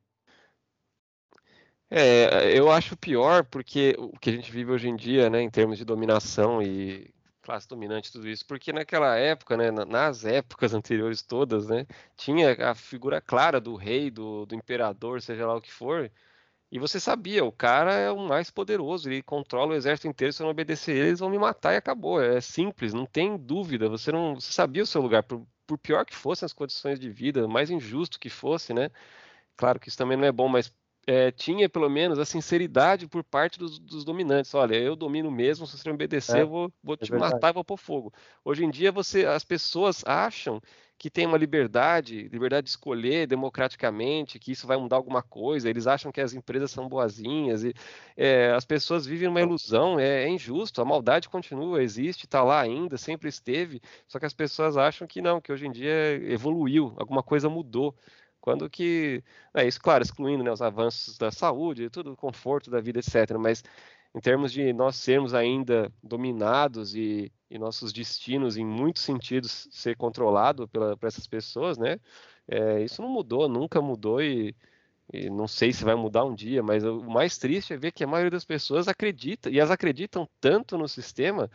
É, eu acho pior porque o que a gente vive hoje em dia, né, em termos de dominação e classe dominante, tudo isso, porque naquela época, né, nas épocas anteriores todas, né, tinha a figura clara do rei, do, do imperador, seja lá o que for, e você sabia, o cara é o mais poderoso, ele controla o exército inteiro, se eu não obedecer ele, eles vão me matar e acabou. É simples, não tem dúvida. Você não você sabia o seu lugar, por, por pior que fossem as condições de vida, mais injusto que fosse, né? Claro que isso também não é bom, mas é, tinha pelo menos a sinceridade por parte dos, dos, dominantes. Olha, eu domino mesmo, se você me obedecer, é, eu vou, vou é te verdade. matar e vou pôr fogo. Hoje em dia, você, as pessoas acham que tem uma liberdade, liberdade de escolher democraticamente, que isso vai mudar alguma coisa. Eles acham que as empresas são boazinhas e é, as pessoas vivem uma ilusão. É, é, injusto. A maldade continua, existe, está lá ainda, sempre esteve. Só que as pessoas acham que não, que hoje em dia evoluiu, alguma coisa mudou. Quando que. É isso, claro, excluindo né, os avanços da saúde, tudo conforto da vida, etc. Mas em termos de nós sermos ainda dominados e, e nossos destinos, em muitos sentidos, ser controlado pela, por essas pessoas, né? É, isso não mudou, nunca mudou e, e, não sei se vai mudar um dia, mas o mais triste é ver que a maioria das pessoas acredita, e elas acreditam tanto no sistema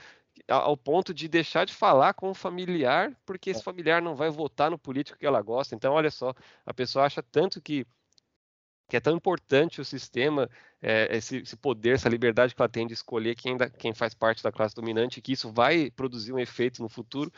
ao ponto de deixar de falar com o familiar, porque esse é. familiar não vai votar no político que ela gosta. Então, olha só, a pessoa acha tanto que, que é tão importante o sistema, é, esse, esse, poder, essa liberdade que ela tem de escolher quem, da, quem faz parte da classe dominante, que isso vai produzir um efeito no futuro,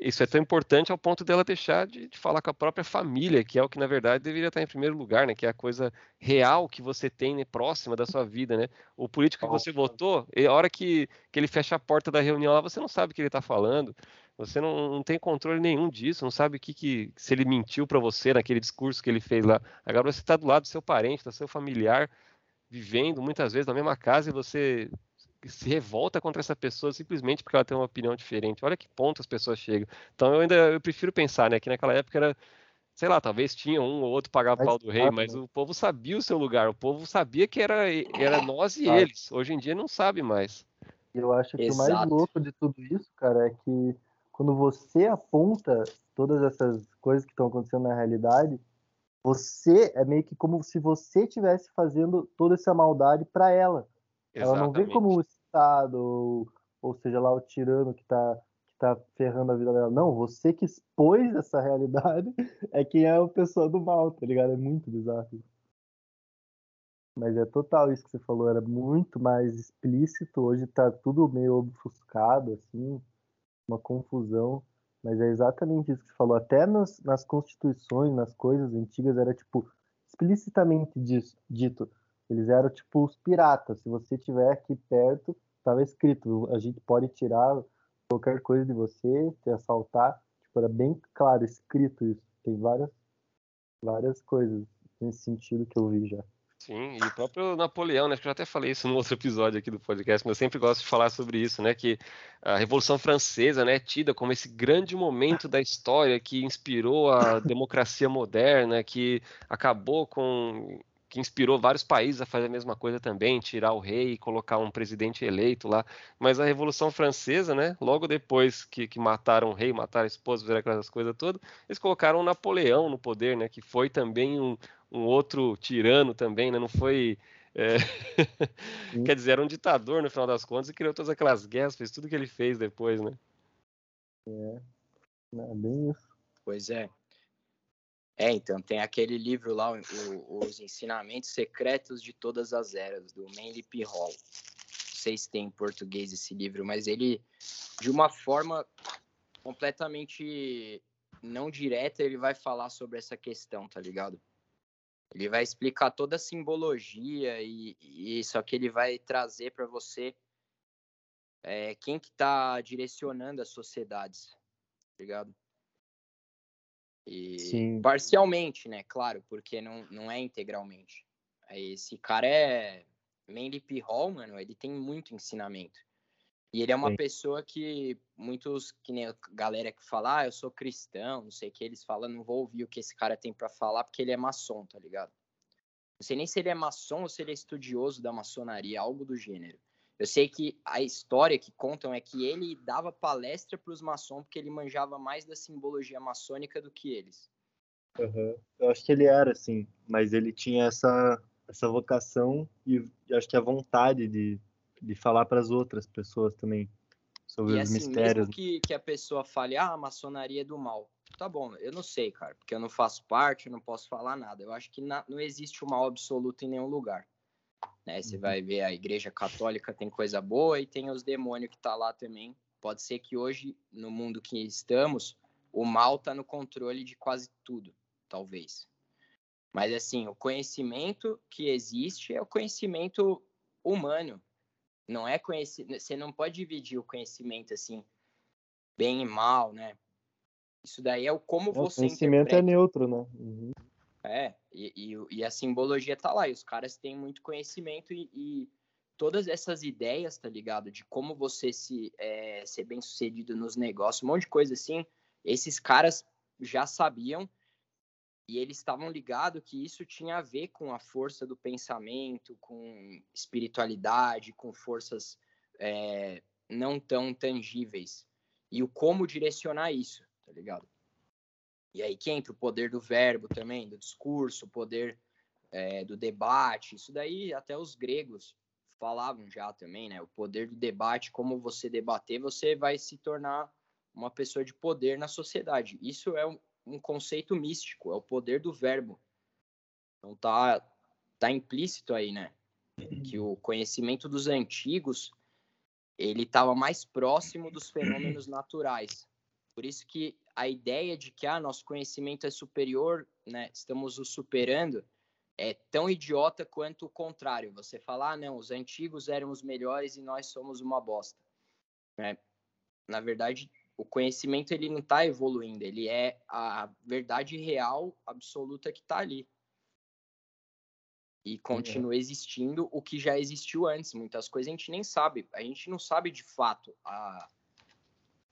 isso é tão importante ao ponto dela deixar de, de, falar com a própria família, que é o que na verdade deveria estar em primeiro lugar, né? Que é a coisa real que você tem né, próxima da sua vida, né? O político que você votou, a hora que, que ele fecha a porta da reunião lá, você não sabe o que ele está falando, você não, não, tem controle nenhum disso, não sabe o que, que se ele mentiu para você naquele discurso que ele fez lá. Agora você está do lado do seu parente, do seu familiar, vivendo muitas vezes na mesma casa e você se revolta contra essa pessoa simplesmente porque ela tem uma opinião diferente. Olha que ponto as pessoas chegam. Então eu ainda eu prefiro pensar, né, que naquela época era sei lá, talvez tinha um ou outro pagava pau do rei, mas né? o povo sabia o seu lugar, o povo sabia que era, era nós e eles. Hoje em dia não sabe mais. Eu acho que Exato. o mais louco de tudo isso, cara, é que quando você aponta todas essas coisas que estão acontecendo na realidade, você é meio que como se você estivesse fazendo toda essa maldade para ela. Exatamente. Ela não vê como Estado, ou, ou seja lá o tirano que está tá ferrando a vida dela. Não, você que expôs essa realidade é quem é a pessoa do mal, tá ligado? É muito bizarro. Mas é total isso que você falou, era muito mais explícito, hoje tá tudo meio obfuscado, assim, uma confusão. Mas é exatamente isso que você falou. Até nas, nas constituições, nas coisas antigas, era tipo explicitamente dito eles eram tipo os piratas. Se você estiver aqui perto, estava escrito: a gente pode tirar qualquer coisa de você, te assaltar. Tipo, era bem claro, escrito isso. Tem várias, várias coisas nesse sentido que eu vi já. Sim, e o próprio Napoleão, né? Acho que eu já até falei isso no outro episódio aqui do podcast, mas eu sempre gosto de falar sobre isso, né? Que a Revolução Francesa, né, é tida como esse grande momento da história que inspirou a democracia moderna, que acabou com que inspirou vários países a fazer a mesma coisa também, tirar o rei e colocar um presidente eleito lá. Mas a Revolução Francesa, né, logo depois que, que mataram o rei, mataram a esposa, fizeram aquelas coisas todas, eles colocaram Napoleão no poder, né, que foi também um, um outro tirano também, né, não foi... É... Quer dizer, era um ditador no final das contas e criou todas aquelas guerras, fez tudo que ele fez depois, né? É, é bem isso. Pois é. É, então, tem aquele livro lá, o, Os Ensinamentos Secretos de Todas as Eras, do Manly P. Hall. Não sei se tem em português esse livro, mas ele, de uma forma completamente não direta, ele vai falar sobre essa questão, tá ligado? Ele vai explicar toda a simbologia e, e só que ele vai trazer para você é, quem que tá direcionando as sociedades, tá ligado? E Sim. parcialmente, né? Claro, porque não, não é integralmente. Esse cara é. Manly P. Hall, mano, ele tem muito ensinamento. E ele é uma Sim. pessoa que muitos, que nem a galera que fala, ah, eu sou cristão, não sei o que, eles falam, não vou ouvir o que esse cara tem para falar, porque ele é maçom, tá ligado? Não sei nem se ele é maçom ou se ele é estudioso da maçonaria, algo do gênero. Eu sei que a história que contam é que ele dava palestra para os maçons porque ele manjava mais da simbologia maçônica do que eles. Uhum. Eu acho que ele era assim, mas ele tinha essa essa vocação e, acho que a vontade de, de falar para as outras pessoas também sobre e, os assim, mistérios. Mesmo que, que a pessoa fale, ah, a maçonaria é do mal. Tá bom, eu não sei, cara, porque eu não faço parte, eu não posso falar nada. Eu acho que na, não existe o mal absoluto em nenhum lugar. Né? Você uhum. vai ver a igreja católica tem coisa boa e tem os demônios que tá lá também. Pode ser que hoje, no mundo que estamos, o mal tá no controle de quase tudo, talvez. Mas assim, o conhecimento que existe é o conhecimento humano. Não é conhecimento, você não pode dividir o conhecimento assim bem e mal, né? Isso daí é o como é, você O conhecimento é interpreta. é neutro, né? Uhum. É, e, e, e, a simbologia tá lá, e os caras têm muito conhecimento e, e todas essas ideias, tá ligado? De como você se é, ser bem sucedido nos negócios, um monte de coisa assim, esses caras já sabiam e eles estavam ligados que isso tinha a ver com a força do pensamento, com espiritualidade, com forças é, não tão tangíveis e o como direcionar isso tá ligado? E aí que entra o poder do verbo também, do discurso, o poder é, do debate, isso daí até os gregos falavam já também, né? O poder do debate, como você debater, você vai se tornar uma pessoa de poder na sociedade. Isso é um, um conceito místico, é o poder do verbo. Então tá, tá implícito aí, né? Que o conhecimento dos antigos ele estava mais próximo dos fenômenos naturais. Por isso que a ideia de que ah, nosso conhecimento é superior, né, estamos o superando, é tão idiota quanto o contrário. Você falar, ah, não, os antigos eram os melhores e nós somos uma bosta. É, na verdade, o conhecimento ele não está evoluindo, ele é a verdade real, absoluta que está ali. E continua é. existindo o que já existiu antes. Muitas coisas a gente nem sabe. A gente não sabe de fato a,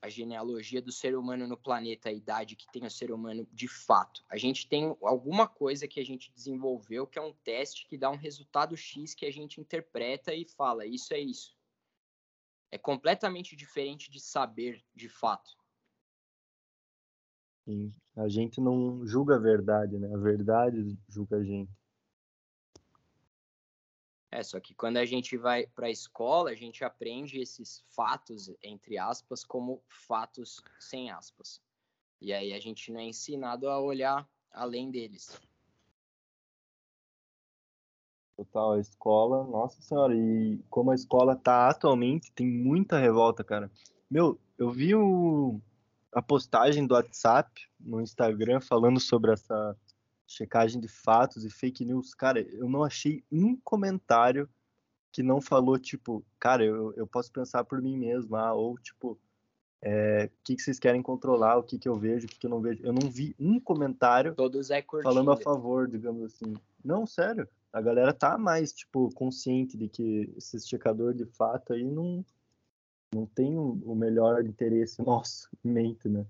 a genealogia do ser humano no planeta, a idade que tem o ser humano de fato. A gente tem alguma coisa que a gente desenvolveu que é um teste que dá um resultado X que a gente interpreta e fala, isso é isso. É completamente diferente de saber de fato. Sim. A gente não julga a verdade, né? A verdade julga a gente. É, só que quando a gente vai para a escola, a gente aprende esses fatos, entre aspas, como fatos sem aspas. E aí a gente não é ensinado a olhar além deles. Total, a escola, nossa senhora, e como a escola tá atualmente, tem muita revolta, cara. Meu, eu vi o, a postagem do WhatsApp no Instagram falando sobre essa checagem de fatos e fake news, cara, eu não achei um comentário que não falou, tipo, cara, eu, eu posso pensar por mim mesmo, ah, ou tipo, é, o que, que vocês querem controlar, o que, que eu vejo, o que, que eu não vejo. Eu não vi um comentário é falando a favor, digamos assim. Não, sério, a galera tá mais, tipo, consciente de que esse checador de fato aí não, não tem o melhor interesse nosso em mente, né?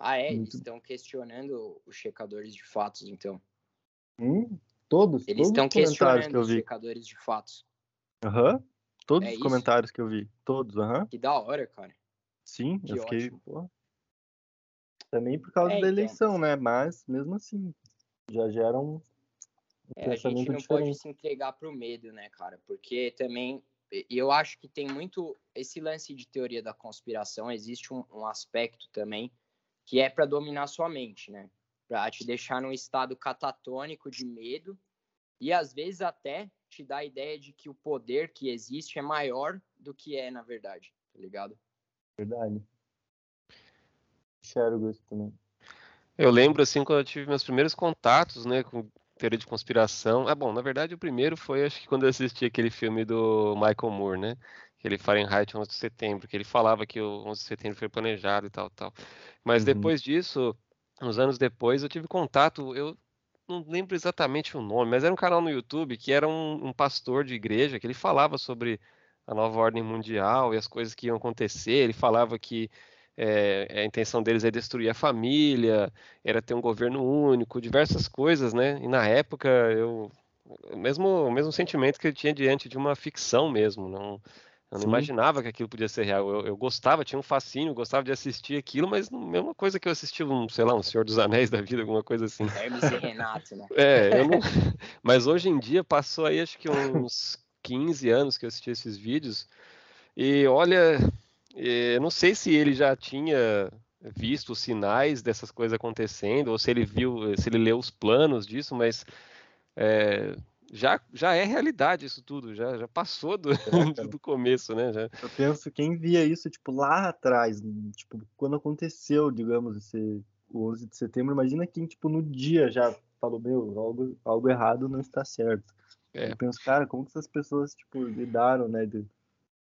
Ah, é? Muito... Eles estão questionando os checadores de fatos, então. Hum, todos. Eles estão questionando os checadores de fatos. Aham. Uhum. Todos é os isso? comentários que eu vi. Todos, aham. Uhum. Que da hora, cara. Sim, que eu fiquei. Pô, também por causa é, da então. eleição, né? Mas, mesmo assim, já gera um, é, A gente não diferente. pode se entregar pro medo, né, cara? Porque também. E eu acho que tem muito. Esse lance de teoria da conspiração, existe um, um aspecto também que é para dominar sua mente, né? Para te deixar num estado catatônico de medo e às vezes até te dá a ideia de que o poder que existe é maior do que é na verdade, tá ligado? Verdade. Enxergo isso também. Eu lembro assim quando eu tive meus primeiros contatos, né, com teoria de conspiração. Ah, bom, na verdade o primeiro foi acho que quando eu assisti aquele filme do Michael Moore, né? Aquele Fahrenheit 11 de setembro, que ele falava que o 11 de setembro foi planejado e tal, tal. Mas uhum. depois disso, uns anos depois, eu tive contato, eu não lembro exatamente o nome, mas era um canal no YouTube que era um, um pastor de igreja que ele falava sobre a nova ordem mundial e as coisas que iam acontecer. Ele falava que é, a intenção deles é destruir a família, era ter um governo único, diversas coisas, né? E na época eu mesmo o mesmo sentimento que eu tinha diante de uma ficção mesmo, não Eu não Sim. imaginava que aquilo podia ser real. Eu, eu, gostava, tinha um fascínio, gostava de assistir aquilo, mas não, mesma coisa que eu assisti, um, sei lá, um Senhor dos Anéis da vida, alguma coisa assim. Hermes e Renato, né? É, eu não... mas hoje em dia passou aí acho que uns 15 anos que eu assisti esses vídeos. E olha, eu não sei se ele já tinha visto os sinais dessas coisas acontecendo, ou se ele viu, se ele leu os planos disso, mas é, já, já é realidade isso tudo, já, já passou do, do começo, né? Já. Eu penso, quem via isso, tipo, lá atrás, tipo, quando aconteceu, digamos, esse o 11 de setembro, imagina quem, tipo, no dia já falou, meu, algo, algo errado não está certo. É. Eu penso, cara, como que essas pessoas, tipo, lidaram, né? De...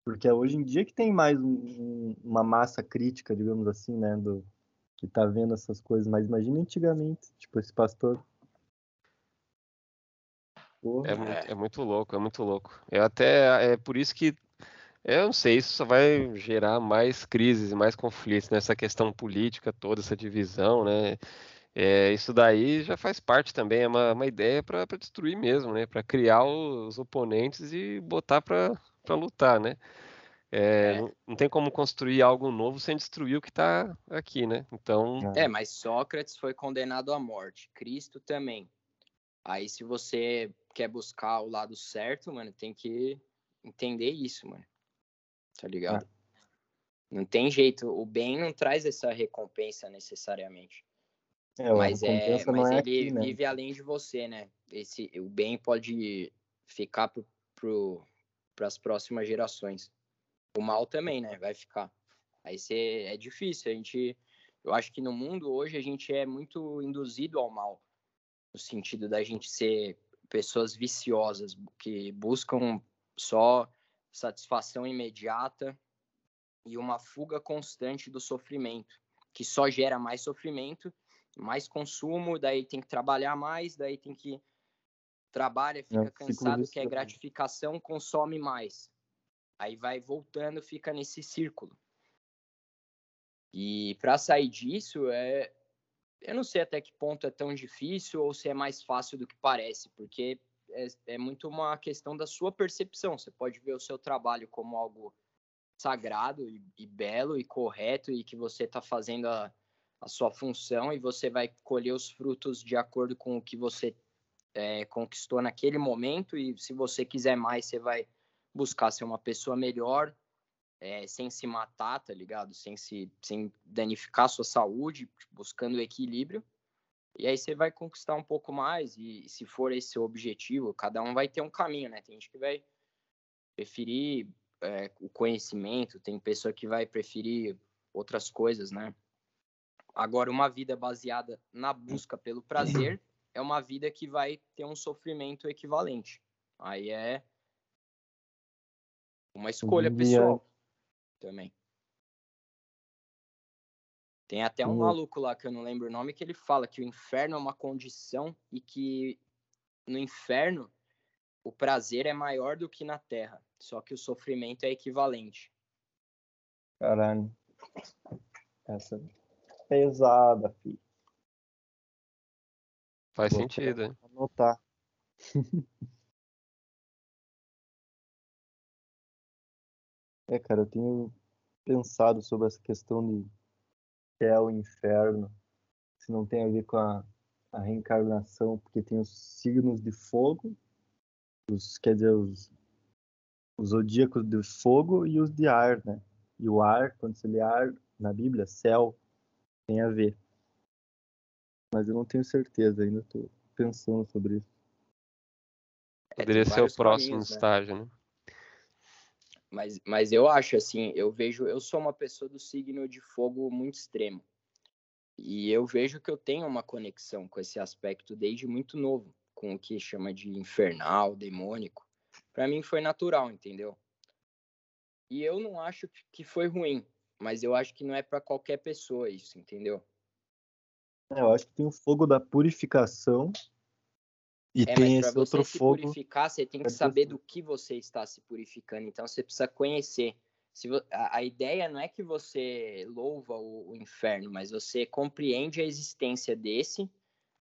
Porque é hoje em dia que tem mais um, uma massa crítica, digamos assim, né? Do, que tá vendo essas coisas, mas imagina antigamente, tipo, esse pastor é muito, é muito louco, é muito louco. Eu até é por isso que eu não sei, isso só vai gerar mais crises e mais conflitos nessa questão política toda, essa divisão, né? É, isso daí já faz parte também, é uma, uma ideia para destruir mesmo, né? Para criar os oponentes e botar para lutar, né? É, é. Não, não, tem como construir algo novo sem destruir o que está aqui, né? Então. É, mas Sócrates foi condenado à morte, Cristo também. Aí, se você quer buscar o lado certo, mano, tem que entender isso, mano. Tá ligado? É. Não tem jeito. O bem não traz essa recompensa necessariamente. É, mas é, mas é ele aqui, né? vive além de você, né? Esse, o bem pode ficar para pro, as próximas gerações. O mal também, né? Vai ficar. Aí cê, é difícil. A gente, eu acho que no mundo hoje a gente é muito induzido ao mal, no sentido da gente ser pessoas viciosas que buscam só satisfação imediata e uma fuga constante do sofrimento, que só gera mais sofrimento, mais consumo, daí tem que trabalhar mais, daí tem que trabalha, fica é, cansado, quer gratificação, consome mais. Aí vai voltando, fica nesse círculo. E para sair disso é eu não sei até que ponto é tão difícil ou se é mais fácil do que parece, porque é, é muito uma questão da sua percepção. Você pode ver o seu trabalho como algo sagrado e, e belo e correto e que você está fazendo a, a sua função e você vai colher os frutos de acordo com o que você é, conquistou naquele momento e se você quiser mais, você vai buscar ser uma pessoa melhor é, sem se matar, tá ligado? Sem se sem danificar sua saúde, buscando equilíbrio. E aí você vai conquistar um pouco mais e se for esse o objetivo, cada um vai ter um caminho, né? Tem gente que vai preferir é, o conhecimento, tem pessoa que vai preferir outras coisas, né? Agora, uma vida baseada na busca pelo prazer é uma vida que vai ter um sofrimento equivalente. Aí é uma escolha pessoal também. Tem até um maluco lá que eu não lembro o nome que ele fala que o inferno é uma condição e que no inferno o prazer é maior do que na terra, só que o sofrimento é equivalente. Caralho. Essa é pesada, filho. Faz Vou sentido, hein? Anotar. É, cara, eu tenho pensado sobre essa questão de céu e inferno, se não tem a ver com a, a reencarnação, porque tem os signos de fogo, os, quer dizer, os, os zodíacos de fogo e os de ar, né? E o ar, quando se lê ar na Bíblia, céu, tem a ver. Mas eu não tenho certeza, ainda estou pensando sobre isso. Poderia ser o próximo caminhos, né? estágio, né? Mas, mas eu acho assim, eu vejo, eu sou uma pessoa do signo de fogo muito extremo. E eu vejo que eu tenho uma conexão com esse aspecto desde muito novo, com o que chama de infernal, demônico. Para mim foi natural, entendeu? E eu não acho que foi ruim, mas eu acho que não é para qualquer pessoa isso, entendeu? É, eu acho que tem o fogo da purificação e é, tem esse outro se fogo. purificar, você tem que saber do que você está se purificando. Então você precisa conhecer. Se a, a ideia não é que você louva o, o, inferno, mas você compreende a existência desse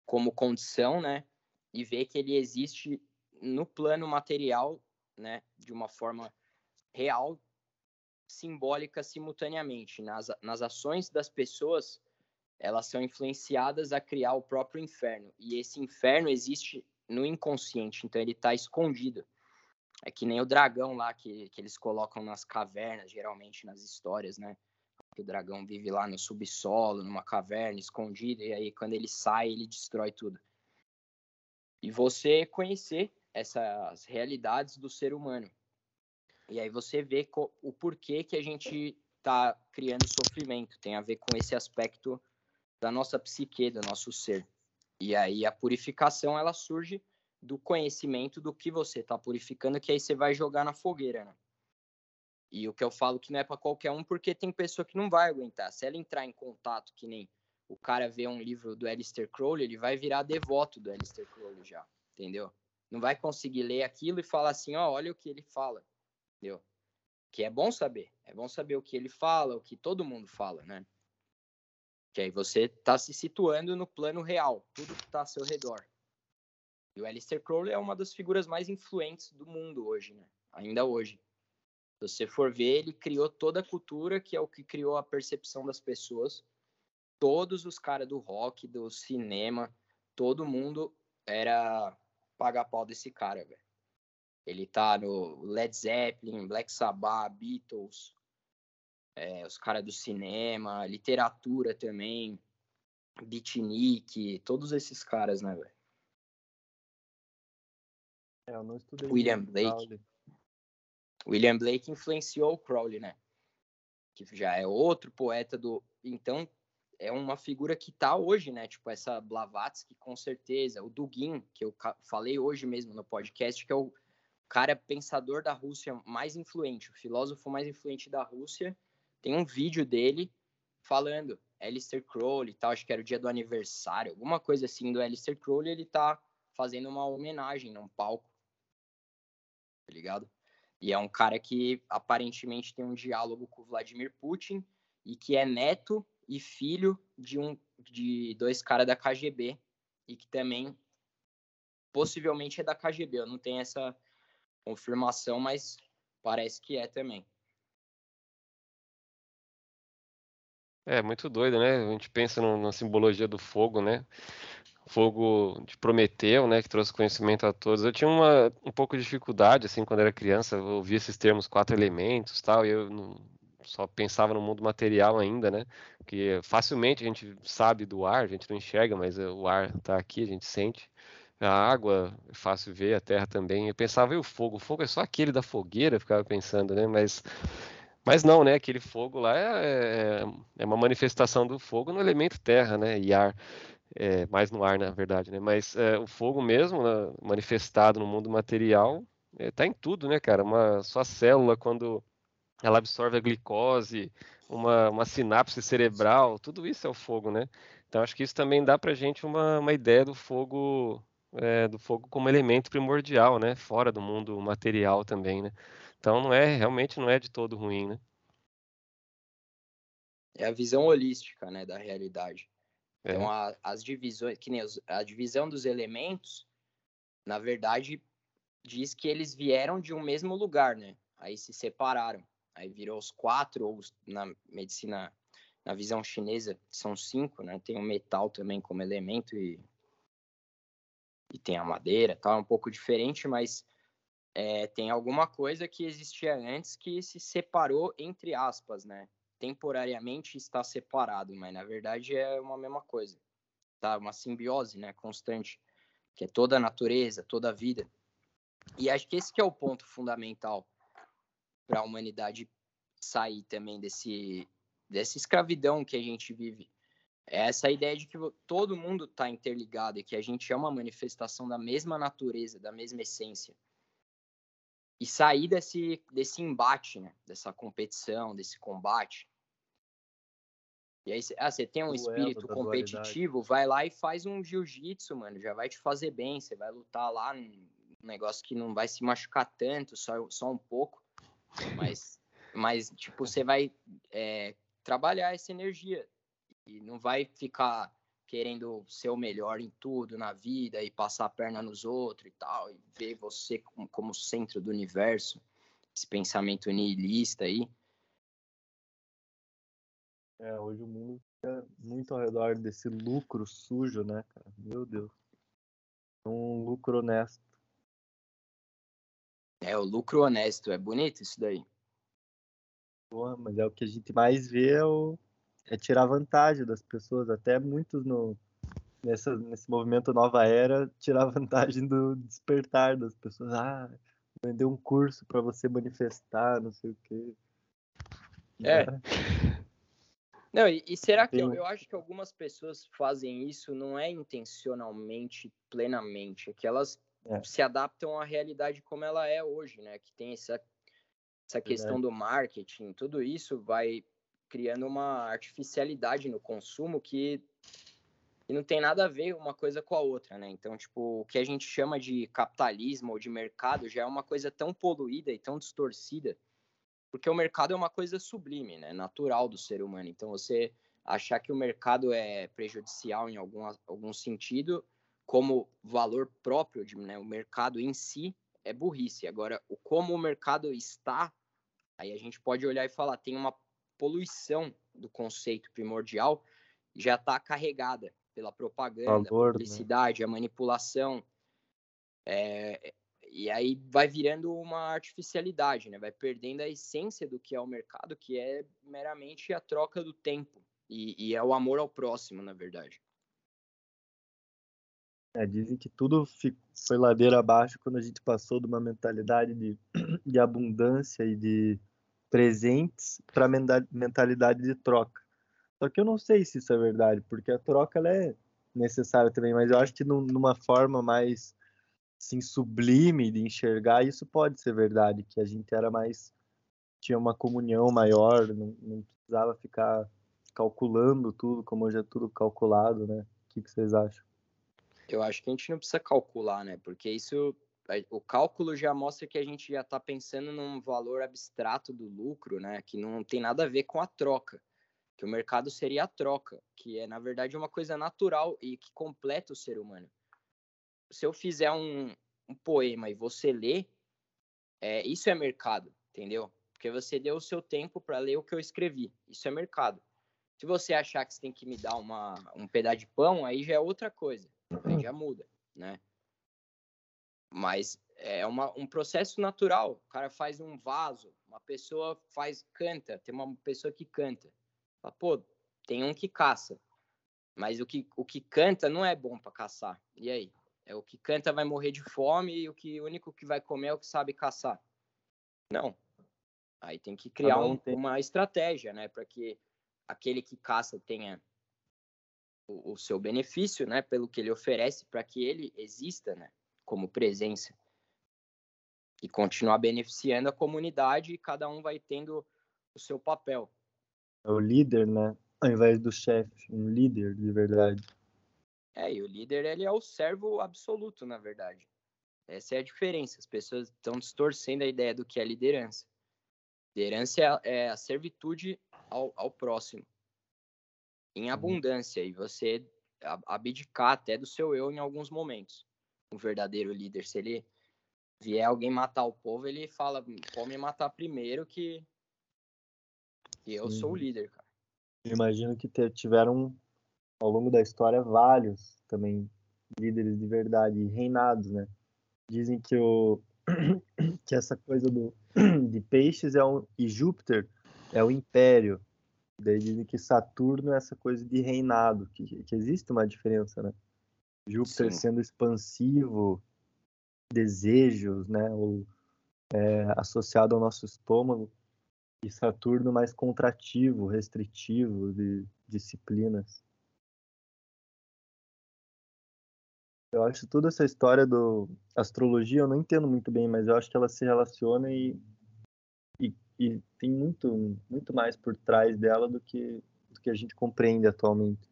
como condição, né? E vê que ele existe no plano material, né? De uma forma real simbólica simultaneamente. Nas, nas ações das pessoas, elas são influenciadas a criar o próprio inferno. E esse inferno existe no inconsciente, então ele está escondido. É que nem o dragão lá que, que eles colocam nas cavernas, geralmente nas histórias, né? Que o dragão vive lá no subsolo, numa caverna, escondido, e aí quando ele sai, ele destrói tudo. E você conhecer essas realidades do ser humano. E aí você vê o porquê que a gente está criando sofrimento. Tem a ver com esse aspecto da nossa psique, do nosso ser. E aí a purificação ela surge do conhecimento do que você está purificando, que aí você vai jogar na fogueira, né? E o que eu falo que não é para qualquer um, porque tem pessoa que não vai aguentar. Se ela entrar em contato, que nem o cara vê um livro do Alistair Crowley, ele vai virar devoto do Alistair Crowley já, entendeu? Não vai conseguir ler aquilo e falar assim, ó, oh, olha o que ele fala, entendeu? Que é bom saber, é bom saber o que ele fala, o que todo mundo fala, né? Que aí você está se situando no plano real, tudo que está ao seu redor. E o Alistair Crowley é uma das figuras mais influentes do mundo hoje, né? Ainda hoje. Se você for ver, ele criou toda a cultura, que é o que criou a percepção das pessoas. Todos os caras do rock, do cinema, todo mundo era paga pau desse cara, velho. Ele tá no Led Zeppelin, Black Sabbath, Beatles, é, os caras do cinema, literatura também, beatnik, todos esses caras, né, velho? É, eu não estudei. William Blake. Crowley. William Blake influenciou o Crowley, né? Que já é outro poeta do. Então, é uma figura que tá hoje, né? Tipo, essa Blavatsky, com certeza. O Dugin, que eu falei hoje mesmo no podcast, que é o cara pensador da Rússia mais influente, o filósofo mais influente da Rússia tem um vídeo dele falando Alistair Crowley e tal, acho que era o dia do aniversário, alguma coisa assim do Alistair Crowley, ele tá fazendo uma homenagem num palco, tá ligado? E é um cara que aparentemente tem um diálogo com o Vladimir Putin e que é neto e filho de um de dois caras da KGB e que também possivelmente é da KGB. Eu não tenho essa confirmação, mas parece que é também. É muito doido, né? A gente pensa no, na simbologia do fogo, né? Fogo de Prometeu, né? Que trouxe conhecimento a todos. Eu tinha uma, um pouco de dificuldade, assim, quando era criança, eu ouvia esses termos quatro elementos tal, e eu não, só pensava no mundo material ainda, né? Que facilmente a gente sabe do ar, a gente não enxerga, mas o ar está aqui, a gente sente. A água é fácil ver, a terra também. Eu pensava, e o fogo? O fogo é só aquele da fogueira, ficava pensando, né? Mas mas não, né? Aquele fogo lá é, é, é uma manifestação do fogo no elemento terra, né? E ar, é, mais no ar, na verdade, né? Mas é, o fogo mesmo, né, manifestado no mundo material, está é, em tudo, né, cara? Uma sua célula quando ela absorve a glicose, uma, uma sinapse cerebral, tudo isso é o fogo, né? Então acho que isso também dá para gente uma, uma ideia do fogo, é, do fogo como elemento primordial, né? Fora do mundo material também, né? Então não é, realmente não é de todo ruim, né? É a visão holística, né, da realidade. É. Então a, as divisões, que nem a divisão dos elementos, na verdade, diz que eles vieram de um mesmo lugar, né? Aí se separaram. Aí virou os quatro, ou na medicina, na visão chinesa, são cinco, né? Tem o metal também como elemento e, e tem a madeira, tal, é um pouco diferente, mas é, tem alguma coisa que existia antes que se separou, entre aspas, né? Temporariamente está separado, mas na verdade é uma mesma coisa. Tá? Uma simbiose, né? Constante. Que é toda a natureza, toda a vida. E acho que esse que é o ponto fundamental para a humanidade sair também desse, dessa escravidão que a gente vive. É essa ideia de que todo mundo está interligado e que a gente é uma manifestação da mesma natureza, da mesma essência e sair desse, desse embate, né? Dessa competição, desse combate. E aí, ah, você tem um espírito competitivo, vai lá e faz um jiu-jitsu, mano. Já vai te fazer bem. Você vai lutar lá num negócio que não vai se machucar tanto, só, só um pouco. Mas, mas tipo, você vai é, trabalhar essa energia. E não vai ficar querendo ser o melhor em tudo na vida e passar a perna nos outros e tal, e ver você como, como centro do universo, esse pensamento nihilista aí. É, hoje o mundo fica muito ao redor desse lucro sujo, né, cara? Meu Deus. Um lucro honesto. É, o lucro honesto. É bonito isso daí. Porra, mas é o que a gente mais vê é, o... é tirar vantagem das pessoas. Até muitos no... Nessa, nesse movimento nova era, tirar vantagem do despertar das pessoas. Ah, vender um curso para você manifestar, não sei o quê. É. Não, e, e será que eu, eu, acho que algumas pessoas fazem isso não é intencionalmente, plenamente, é que elas é. se adaptam à realidade como ela é hoje, né? Que tem essa, essa questão do marketing, tudo isso vai criando uma artificialidade no consumo que, que não tem nada a ver uma coisa com a outra, né? Então, tipo, o que a gente chama de capitalismo ou de mercado já é uma coisa tão poluída e tão distorcida porque o mercado é uma coisa sublime, né, natural do ser humano. Então, você achar que o mercado é prejudicial em algum, algum sentido, como valor próprio, de, né, o mercado em si, é burrice. Agora, o como o mercado está, aí a gente pode olhar e falar, tem uma poluição do conceito primordial, já está carregada pela propaganda, valor, a né? publicidade, né? a manipulação. É, e aí vai virando uma artificialidade, né? Vai perdendo a essência do que é o mercado, que é meramente a troca do tempo. E, e é o amor ao próximo, na verdade. É, dizem que tudo foi ladeira abaixo quando a gente passou de uma mentalidade de, de abundância e de presentes para mentalidade de troca. Só que eu não sei se isso é verdade, porque a troca ela é necessária também, mas eu acho que numa forma mais assim, sublime de enxergar, isso pode ser verdade, que a gente era mais tinha uma comunhão maior, não, não precisava ficar calculando tudo, como hoje é tudo calculado, né? O que, que vocês acham? Eu acho que a gente não precisa calcular, né? Porque isso, o cálculo já mostra que a gente já está pensando num valor abstrato do lucro, né? Que não tem nada a ver com a troca. Que o mercado seria a troca, que é na verdade uma coisa natural e que completa o ser humano se eu fizer um, um poema e você ler, é, isso é mercado, entendeu? Porque você deu o seu tempo para ler o que eu escrevi. Isso é mercado. Se você achar que você tem que me dar uma, um pedaço de pão, aí já é outra coisa. Aí já muda, né? Mas é uma, um processo natural. O cara faz um vaso, uma pessoa faz canta, tem uma pessoa que canta. Fala, Pô, tem um que caça. Mas o que, o que canta não é bom para caçar. E aí? É o que canta vai morrer de fome e o que o único que vai comer é o que sabe caçar. Não. Aí tem que criar um, tem... uma estratégia, né, para que aquele que caça tenha o, o, seu benefício, né, pelo que ele oferece, para que ele exista, né, como presença e continuar beneficiando a comunidade e cada um vai tendo o seu papel. É o líder, né, ao invés do chefe, um líder de verdade. É, e o líder ele é o servo absoluto, na verdade. Essa é a diferença. As pessoas estão distorcendo a ideia do que é liderança. Liderança é, é a servitude ao, ao próximo, em uhum. abundância, e você abdicar até do seu eu em alguns momentos. Um verdadeiro líder, se ele vier alguém matar o povo, ele fala: pode me matar primeiro que, que eu sou o líder, cara. imagino que tiveram ao longo da história vários também líderes de verdade, reinados, né? Dizem que o que essa coisa do de peixes é um e Júpiter é o império. Daí dizem que Saturno é essa coisa de reinado, que, que existe uma diferença, né? Júpiter Sim. sendo expansivo, desejos, né? Ou, é, associado ao nosso estômago, e Saturno mais contrativo, restritivo, de disciplinas. Eu acho toda essa história do astrologia, eu não entendo muito bem, mas eu acho que ela se relaciona e, e, e tem muito, muito mais por trás dela do que, do que a gente compreende atualmente.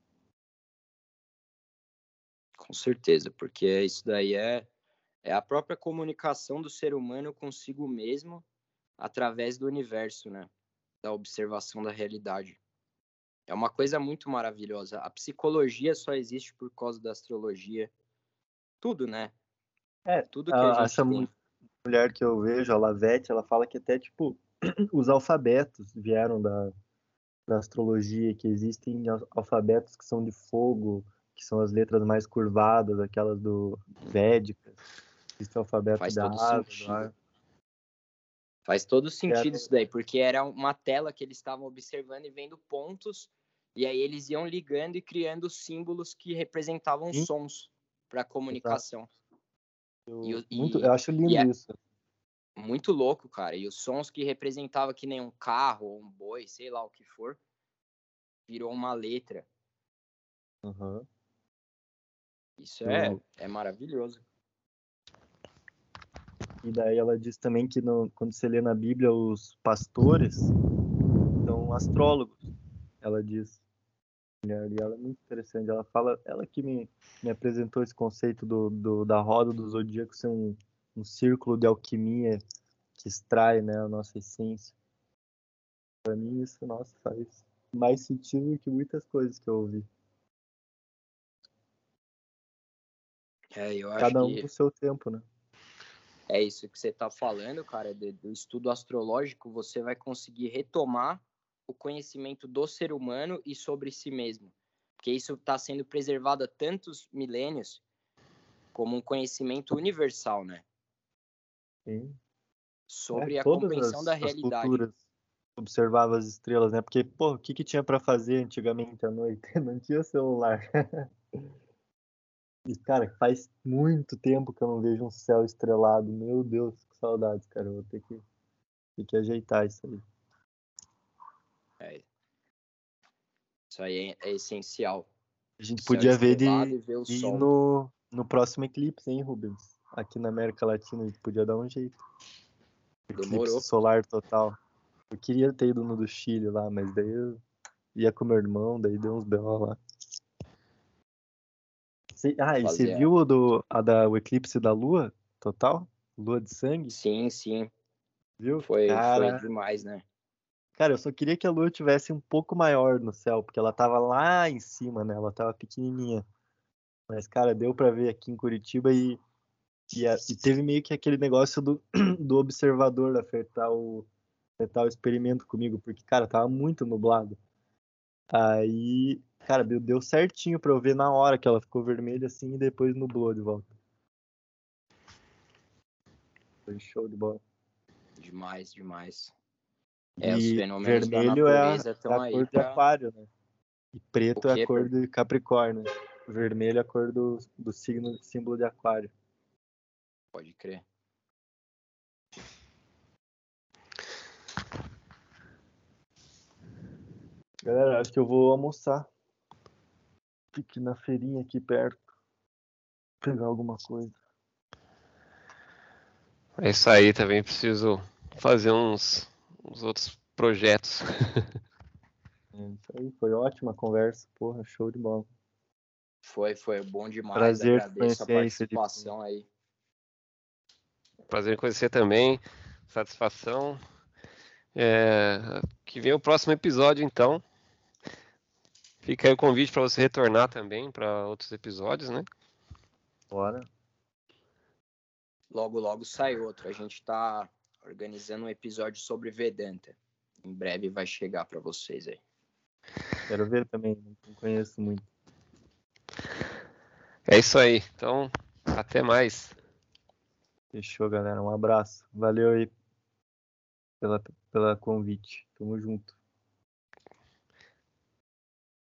Com certeza, porque isso daí é, é a própria comunicação do ser humano consigo mesmo através do universo, né? Da observação da realidade. É uma coisa muito maravilhosa. A psicologia só existe por causa da astrologia tudo, né? É, tudo que a, a gente essa tem. mulher que eu vejo, a Lavete, ela fala que até, tipo, os alfabetos vieram da, da astrologia, que existem alfabetos que são de fogo, que são as letras mais curvadas, aquelas do Védicas. Existe o alfabeto Faz da água, Faz todo sentido isso daí, porque era uma tela que eles estavam observando e vendo pontos, e aí eles iam ligando e criando símbolos que representavam Sim. sons para comunicação. Eu, e, muito, eu acho lindo é isso. Muito louco, cara. E os sons que representava que nem um carro ou um boi, sei lá o que for, virou uma letra. Uhum. Isso é, é maravilhoso. E daí ela diz também que no, quando você lê na Bíblia os pastores são astrólogos. Ela diz. E ela é muito interessante. Ela fala, ela que me, me apresentou esse conceito do, do da roda do zodíaco ser um, um círculo de alquimia que extrai né, a nossa essência. Para mim isso, nossa, faz mais sentido que muitas coisas que eu ouvi. É, eu acho Cada um que... com o seu tempo, né? É isso que você está falando, cara, do, do estudo astrológico, você vai conseguir retomar o conhecimento do ser humano e sobre si mesmo. Porque isso está sendo preservado há tantos milênios como um conhecimento universal, né? Sim. Sobre é, a compreensão as, da realidade. Culturas observava as estrelas, né? Porque, pô, o que, que tinha para fazer antigamente à noite? Não tinha celular. E, cara, faz muito tempo que eu não vejo um céu estrelado. Meu Deus, que saudades, cara. Eu vou ter que, ter que ajeitar isso aí. É. Isso aí é, é essencial. A gente podia ver de, ver de ir no, no próximo eclipse, hein, Rubens? Aqui na América Latina a gente podia dar um jeito. Eclipse Demorou. solar total. Eu queria ter ido no do Chile lá, mas daí eu ia com meu irmão, daí deu uns B.O. lá. Cê, ah, e você viu o, do, a da, o eclipse da lua total? Lua de sangue? Sim, sim. Viu? Foi, Cara... foi demais, né? Cara, eu só queria que a lua tivesse um pouco maior no céu, porque ela tava lá em cima, né? Ela tava pequenininha. Mas, cara, deu para ver aqui em Curitiba e, e, a, e, teve meio que aquele negócio do, do observador afetar o, afetar o experimento comigo, porque, cara, tava muito nublado. Aí Cara, deu, deu certinho pra eu ver na hora que ela ficou vermelha assim e depois nublou de volta. Foi show de bola. Demais, demais. É, fenômenos vermelho é a, é a cor pra... de aquário, né? E preto é a cor de Capricórnio. Vermelho é a cor do, do signo, símbolo de aquário. Pode crer. Galera, acho que eu vou almoçar. Fique na feirinha aqui perto. Pegar alguma coisa. É isso aí, também preciso fazer uns, uns outros projetos. É isso aí, foi ótima conversa, porra, show de bola. Foi, foi bom demais. Prazer Agradeço a participação aí. Prazer em conhecer também, satisfação. É, que vem o próximo episódio, então. Fica aí o convite para você retornar também para outros episódios, né? Bora. Logo, logo sai outro. A gente está organizando um episódio sobre Vedanta. Em breve vai chegar para vocês aí. Quero ver também, não conheço muito. É isso aí. Então, até mais. Fechou, galera. Um abraço. Valeu aí pela, pela convite. Tamo junto.